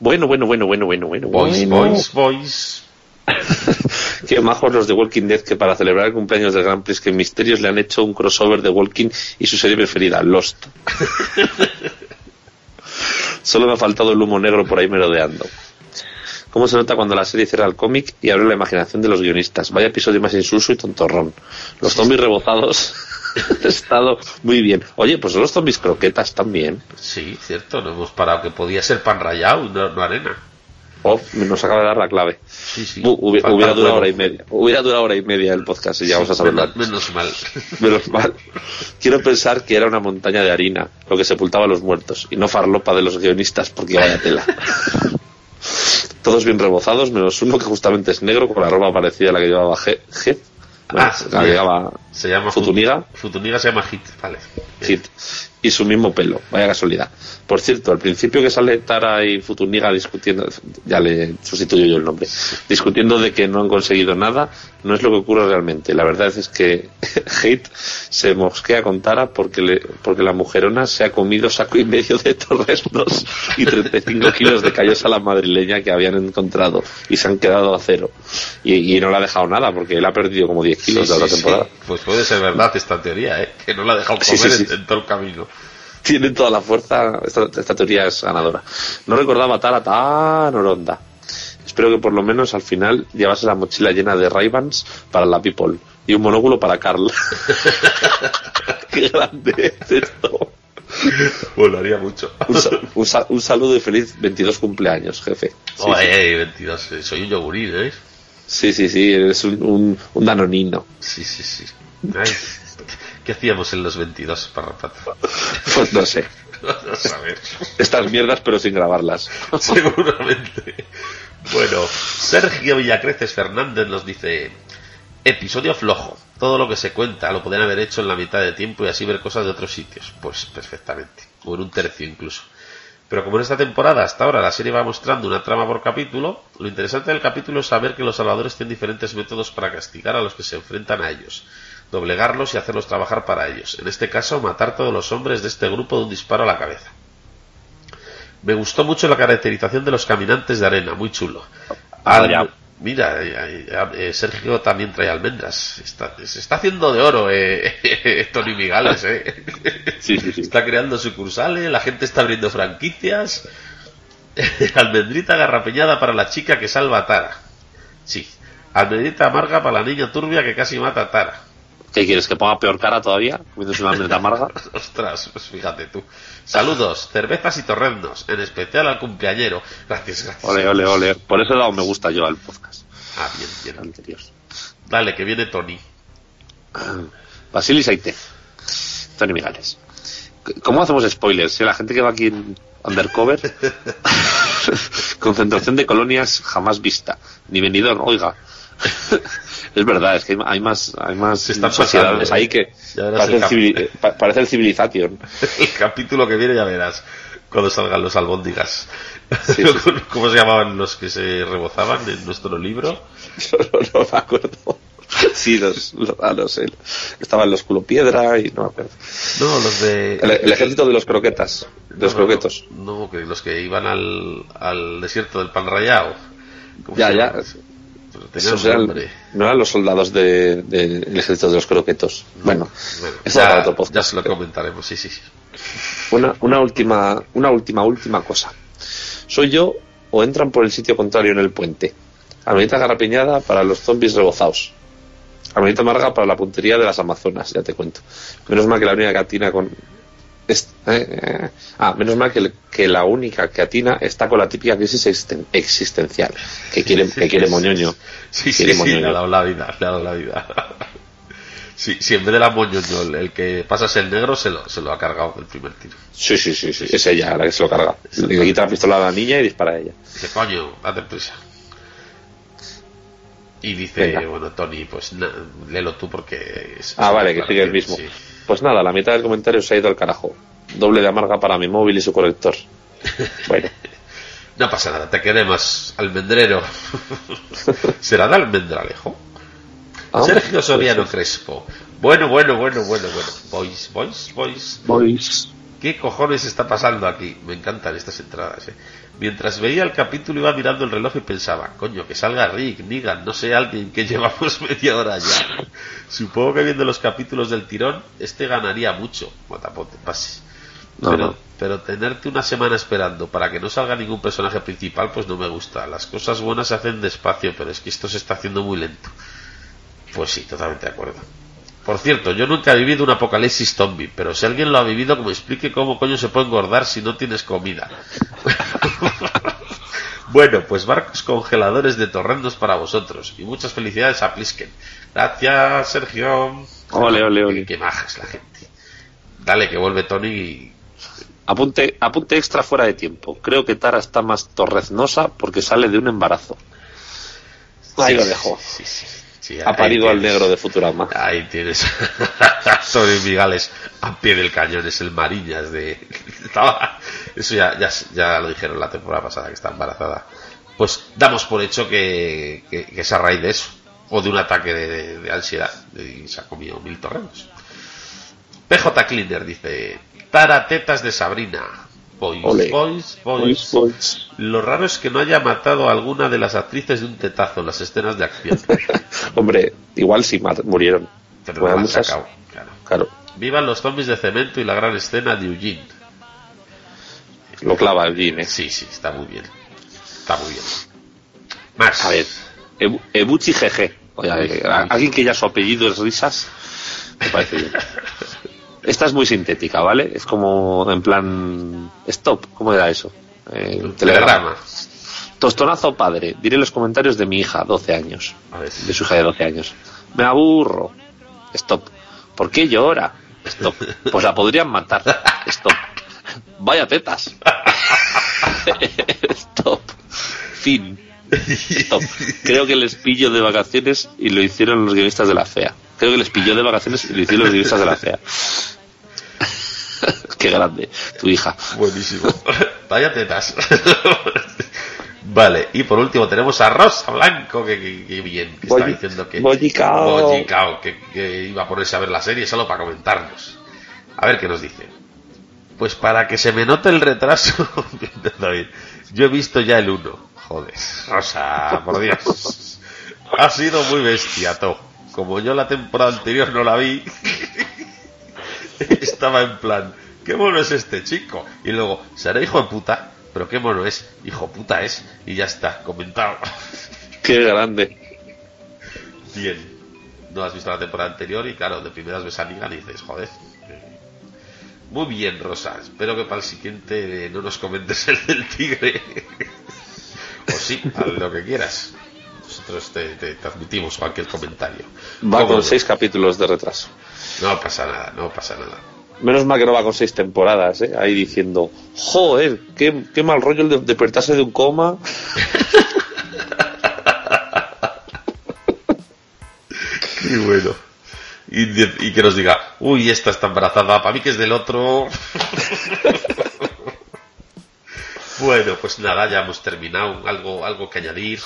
Bueno, bueno, bueno, bueno, bueno, bueno. Boys, bueno. boys, boys. Qué majos los de Walking Dead que para celebrar el cumpleaños del Grand Prix que en Misterios le han hecho un crossover de Walking y su serie preferida, Lost. Solo me ha faltado el humo negro por ahí merodeando. ¿Cómo se nota cuando la serie cierra el cómic y abre la imaginación de los guionistas? Vaya episodio más insulso y tontorrón. Los zombies rebozados han estado muy bien. Oye, pues los zombies croquetas también. Sí, cierto, no hemos parado que podía ser pan rallado, no, no arena. Oh, nos acaba de dar la clave. Sí, sí. Hubi- Falta hubiera durado hora y media. Hubiera durado hora y media el podcast y ya vamos a saberlo menos, menos mal. Menos mal. Quiero pensar que era una montaña de harina lo que sepultaba a los muertos y no farlopa de los guionistas porque vaya tela. Todos bien rebozados, menos uno que justamente es negro con la ropa parecida a la que llevaba G. G- bueno, Ah, la que llevaba Se llama Futuniga. Fut- Futuniga se llama Hit, vale. Hit. Y su mismo pelo, vaya casualidad. Por cierto, al principio que sale Tara y Futuniga discutiendo, ya le sustituyo yo el nombre, discutiendo de que no han conseguido nada, no es lo que ocurre realmente. La verdad es que Hit se mosquea con Tara porque, le, porque la mujerona se ha comido saco y medio de torresnos y 35 kilos de callos a la madrileña que habían encontrado y se han quedado a cero. Y, y no le ha dejado nada porque él ha perdido como 10 Sí, kilos de la sí. temporada. Pues puede ser verdad esta teoría, ¿eh? Que no la ha dejado comer sí, en- sí. En, todo el camino. tiene toda la fuerza, esta, esta teoría es ganadora. No recordaba Tara tan oronda. Espero que por lo menos al final llevase la mochila llena de ray para la People y un monóculo para Carl. Qué grande es esto. Volaría mucho. Un, sa- un sa- un saludo y feliz 22 cumpleaños, jefe. Sí, Oh, sí. eh, 22, eh, soy un yogurín, ¿eh? sí, sí, sí, eres un, un, un danonino. Sí, sí, sí. Ay, ¿Qué hacíamos en los 22, Parrapato? Pues no sé. A saber. Estas mierdas pero sin grabarlas. Seguramente. Bueno, Sergio Villacreces Fernández nos dice: Episodio flojo. Todo lo que se cuenta lo podrían haber hecho en la mitad de tiempo y así ver cosas de otros sitios. Pues perfectamente. O en un tercio incluso. Pero como en esta temporada hasta ahora la serie va mostrando una trama por capítulo, lo interesante del capítulo es saber que los salvadores tienen diferentes métodos para castigar a los que se enfrentan a ellos, doblegarlos y hacerlos trabajar para ellos. En este caso, matar todos los hombres de este grupo de un disparo a la cabeza. Me gustó mucho la caracterización de los caminantes de arena, muy chulo. Al- ya. mira, eh, eh, eh, Sergio también trae almendras. Está- se está haciendo de oro, eh, Tony Migales, eh. Sí, sí, sí. Está creando sucursales, la gente está abriendo franquicias. Almendrita garrapeñada para la chica que salva a Tara. Sí. Almendrita amarga para la niña turbia que casi mata a Tara. ¿Qué quieres? ¿Que ponga peor cara todavía? Comiéndose una almendra amarga. Ostras, pues fíjate tú. Saludos, cervezas y torreznos, en especial al cumpleañero. Gracias, gracias. Ole, ole, ole. Por eso he dado me gusta yo al podcast Ah, bien, bien. anterior. Dale, que viene Tony. Basilis Aite. Tony Migales. ¿Cómo hacemos spoilers? Si la gente que va aquí en undercover. Concentración de colonias jamás vista. Ni venidor, oiga. Es verdad, es que hay- más, hay más sociedades pasando, ahí ¿eh? que parece el eh, pa- parece el Civilization. El capítulo que viene ya verás cuando salgan los albóndigas. sí, ¿Cómo se llamaban los que se rebozaban en nuestro libro? no, no me acuerdo. Sí, los, los, ah, no sé. Estaban los culo piedra y no me acuerdo. No, los de... El, el ejército de los croquetas, de los No, croquetos. No, no, que los que iban al, al desierto del pan rallado. ¿Cómo Ya, ya. Esos eran- nombre. no eran los soldados del de, ejército de los croquetos. Bueno, ya, otro ya podcast. se lo comentaremos, sí, sí. sí. Una, una última, una última, última cosa. ¿Soy yo o entran por el sitio contrario en el puente? Almenita garrapiñada para los zombies rebozados. Almenita amarga para la puntería de las Amazonas, ya te cuento. Menos mal que la única que atina con... es- eh. Ah, menos mal que, el- que la única que atina está con la típica crisis existen- existencial. Que quiere, que quiere moñoño. Sí, sí, Quiere sí, moñoño. le ha dado la vida, le ha dado la vida. Sí, si en vez de la moñoño el, el que pasas el negro se lo, se lo ha cargado del primer tiro. Sí, sí, sí, sí. Es ella la que se lo carga. Le quita la pistola a la niña y dispara a ella. Dice, coño, date prisa. Y dice, Venga. bueno, Tony, pues na- léelo tú porque... es- Ah, vale, que sigue el mismo. sí. Pues nada, la mitad del comentario se ha ido al carajo. Doble de amarga para mi móvil y su corrector. Bueno, No pasa nada, te queremos, almendrero. ¿Será de almendralejo? ah, Sergio Soriano pues, Crespo. Bueno, bueno, bueno, bueno, bueno. Boys, boys, boys. Boys. ¿Qué cojones está pasando aquí? Me encantan estas entradas. ¿eh? Mientras veía el capítulo iba mirando el reloj y pensaba, coño, que salga Rick, Negan, no sé, alguien que llevamos media hora ya. Supongo que viendo los capítulos del tirón, este ganaría mucho. Bueno, tampoco te pases. No, pero, no. pero tenerte una semana esperando para que no salga ningún personaje principal, pues no me gusta. Las cosas buenas se hacen despacio, pero es que esto se está haciendo muy lento. Pues sí, totalmente de acuerdo. Por cierto, yo nunca he vivido un apocalipsis zombie, pero si alguien lo ha vivido, que me explique cómo coño se puede engordar si no tienes comida. bueno, pues barcos congeladores de torrendos para vosotros. Y muchas felicidades a Plisken. Gracias, Sergio. Ole, ole, ole. Qué maja es la gente. Dale, que vuelve Tony y... Apunte, apunte extra fuera de tiempo. Creo que Tara está más torreznosa porque sale de un embarazo. Ahí Sí, lo dejo. Sí, sí, sí, Ha parido al negro de Futurama. Ahí tienes Tony Migales a pie del cañón, es el Mariñas de... Estaba- Eso ya, ya, ya lo dijeron la temporada pasada, que está embarazada. Pues damos por hecho que, que, que es a raíz de eso, o de un ataque de, ansiedad, y se ha comido mil torrendos. PJ Cleaner dice, Tara tetas de Sabrina. Boys, boys, boys. Boys. Lo raro es que no haya matado a alguna de las actrices de un tetazo en las escenas de acción. Hombre, igual mat- murieron. Pero Bueno, no muchas- sacado, claro. Claro, Vivan los zombies de cemento y la gran escena de Eugene. lo clava Jim, ¿eh? Sí, sí, está muy bien. Está muy bien. Más. A ver, Ebu- Ebuchi GG. Oye, alguien que ya su apellido es risas, me parece bien. Esta es muy sintética, ¿vale? Es como en plan. Stop, ¿cómo era eso? Eh, telegrama. telegrama. Tostonazo padre. Diré los comentarios de mi hija, 12 años. A ver. De su hija de 12 años. Me aburro. Stop. ¿Por qué llora? Stop. Pues la podrían matar. Stop. Vaya tetas. Stop. Fin. Stop. Creo que les pillo de vacaciones y lo hicieron los guionistas de la FEA. Creo que les pilló de vacaciones y lo hicieron los guionistas de la FEA. Qué grande, tu hija. Buenísimo. Vaya tetas. vale, y por último tenemos a Rosa Blanco, que, que- que bien, que está diciendo que. Bollicao. Bollicao, que, que iba a ponerse a ver la serie solo para comentarnos. A ver qué nos dice. Pues para que se me note el retraso, David, yo he visto ya el 1. Joder, Rosa, por Dios. Ha sido muy bestia, To. Como yo la temporada anterior no la vi, estaba en plan, qué mono es este chico. Y luego, será hijo de puta, pero qué mono es, hijo puta es. Y ya está, comentado. Qué grande. Bien. No has visto la temporada anterior y claro, de primeras ves a Negan y dices, joder. Muy bien, Rosa. Espero que para el siguiente no nos comentes el del tigre. o sí, haz lo que quieras. Nosotros te, te- admitimos cualquier comentario. Va ¿Cómo con no? seis capítulos de retraso. No pasa nada, no pasa nada. Menos mal que no va con seis temporadas, ¿eh? Ahí diciendo, joder, qué, qué mal rollo el de despertarse de un coma. Qué bueno. Y, y que nos diga, uy, esta está embarazada, para mí que es del otro. bueno, pues nada, ya hemos terminado. Algo, algo que añadir.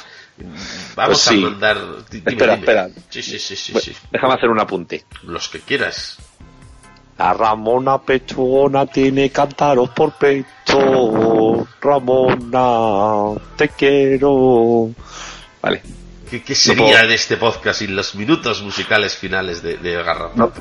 Vamos Pues sí. a mandar. dime, Espera, dime. espera. Sí, sí, sí, sí, sí. Déjame hacer un apunte. Los que quieras. La Ramona Pechugona tiene cántaros por pecho. Ramona, te quiero. Vale. ¿Qué, qué sería de este podcast sin los minutos musicales finales de, de? No,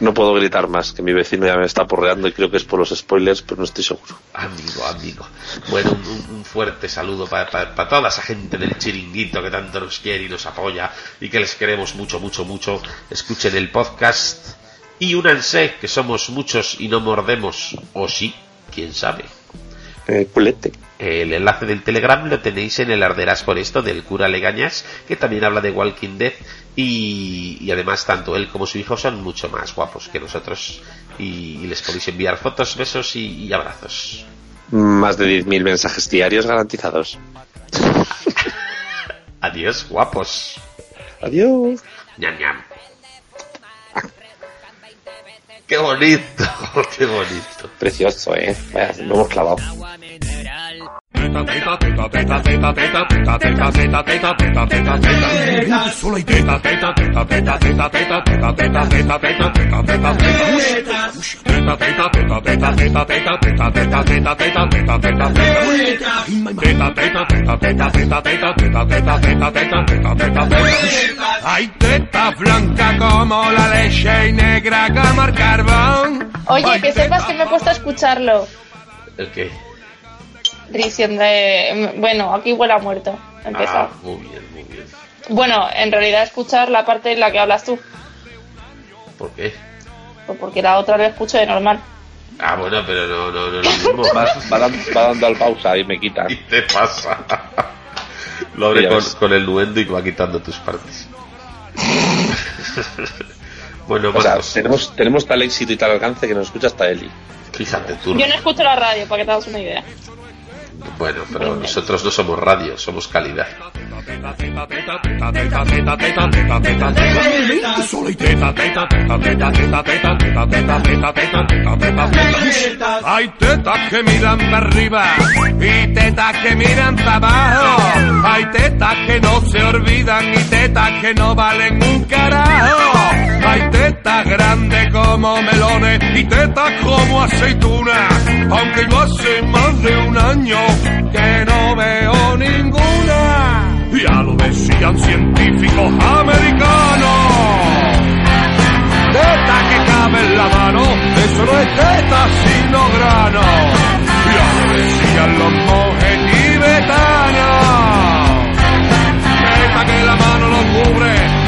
no puedo gritar más, que mi vecino ya me está porreando y creo que es por los spoilers, pero no estoy seguro. Amigo, amigo. Bueno, un, un- fuerte saludo para toda esa gente del chiringuito que tanto nos quiere y nos apoya y que les queremos mucho, mucho, mucho. Escuchen el podcast y únanse, que somos muchos y no mordemos. O sí, quién sabe. Eh, culete. El enlace del Telegram lo tenéis en el Arderás por esto del cura Legañas, que también habla de Walking Dead y, y además tanto él como su hijo son mucho más guapos que nosotros y, y les podéis enviar fotos, besos y- y abrazos. Más de 10.000 mensajes diarios garantizados. Adiós, guapos. Adiós. Ñam, ñam. Qué bonito, qué bonito. Precioso, ¿eh? Lo hemos clavado. Agua, nene. Teta, teta, teta, teta, teta, teta, teta, teta, teta, teta, teta, teta, teta. Solo hay teta, teta, teta, teta, teta, teta, teta, teta, teta, teta, teta, teta, teta. Teta, teta, teta, teta, teta, teta, teta, teta, teta, teta, teta, teta, teta. Teta, teta, teta, teta, teta, teta, teta, teta, teta, teta, teta, teta, teta. Hay teta blanca como la leche y negra como el carbón. Oye, que sepas que me he puesto a escucharlo. ¿El qué? Diciendo, eh, bueno, aquí huele a muerto. Ah, Empezar. muy bien, muy bien. Bueno, en realidad escuchar la parte en la que hablas tú. ¿Por qué? Pues porque la otra la escucho de normal. Ah, bueno, pero no, no, no mismo. Va, va dan- va dando al pausa y me quitan. ¿Qué te pasa? Lo abre con, el nuendo y va quitando tus partes. bueno, O sea, tenemos, tenemos tal éxito y tal alcance que nos escucha hasta Eli. fíjate tú. Yo no escucho la radio, para que te hagas una idea. Bueno, pero nosotros no somos radio, somos calidad. Hay tetas que miran para arriba y tetas que miran para abajo. Hay tetas que no se olvidan y tetas que no valen un carajo. Hay tetas grandes como melones y tetas como aceitunas. Aunque yo hace más de un año que no veo ninguna. Ya lo decían científicos americanos. Teta que cabe en la mano, eso no es teta sino grano. Ya lo decían los monjes tibetanos. Teta que la mano lo cubre,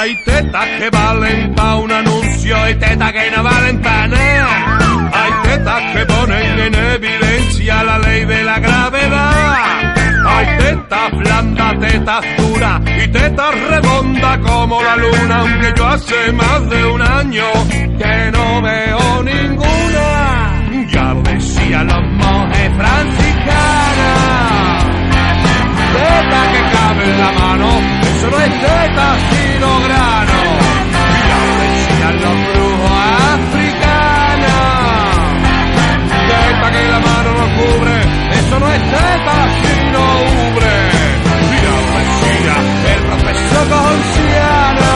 Hay tetas que valen pa' un anuncio y tetas que no valen pa' nada. Hay tetas que ponen en evidencia la ley de la gravedad. Hay tetas blandas, tetas duras y tetas redondas como la luna, aunque yo hace más de un año que no veo ninguna. Ya lo decían los monjes franciscanas. Tetas que caben la mano, eso no es tetas grano y la los brujos africanos. Tepa que la mano no cubre, eso no es tepa sino ubre. Y la el profesor cojonciano.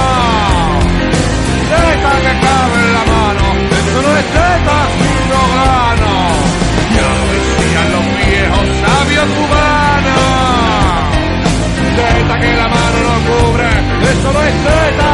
Tepa que cabe en la mano, eso no es tepa sino grano. solo esto está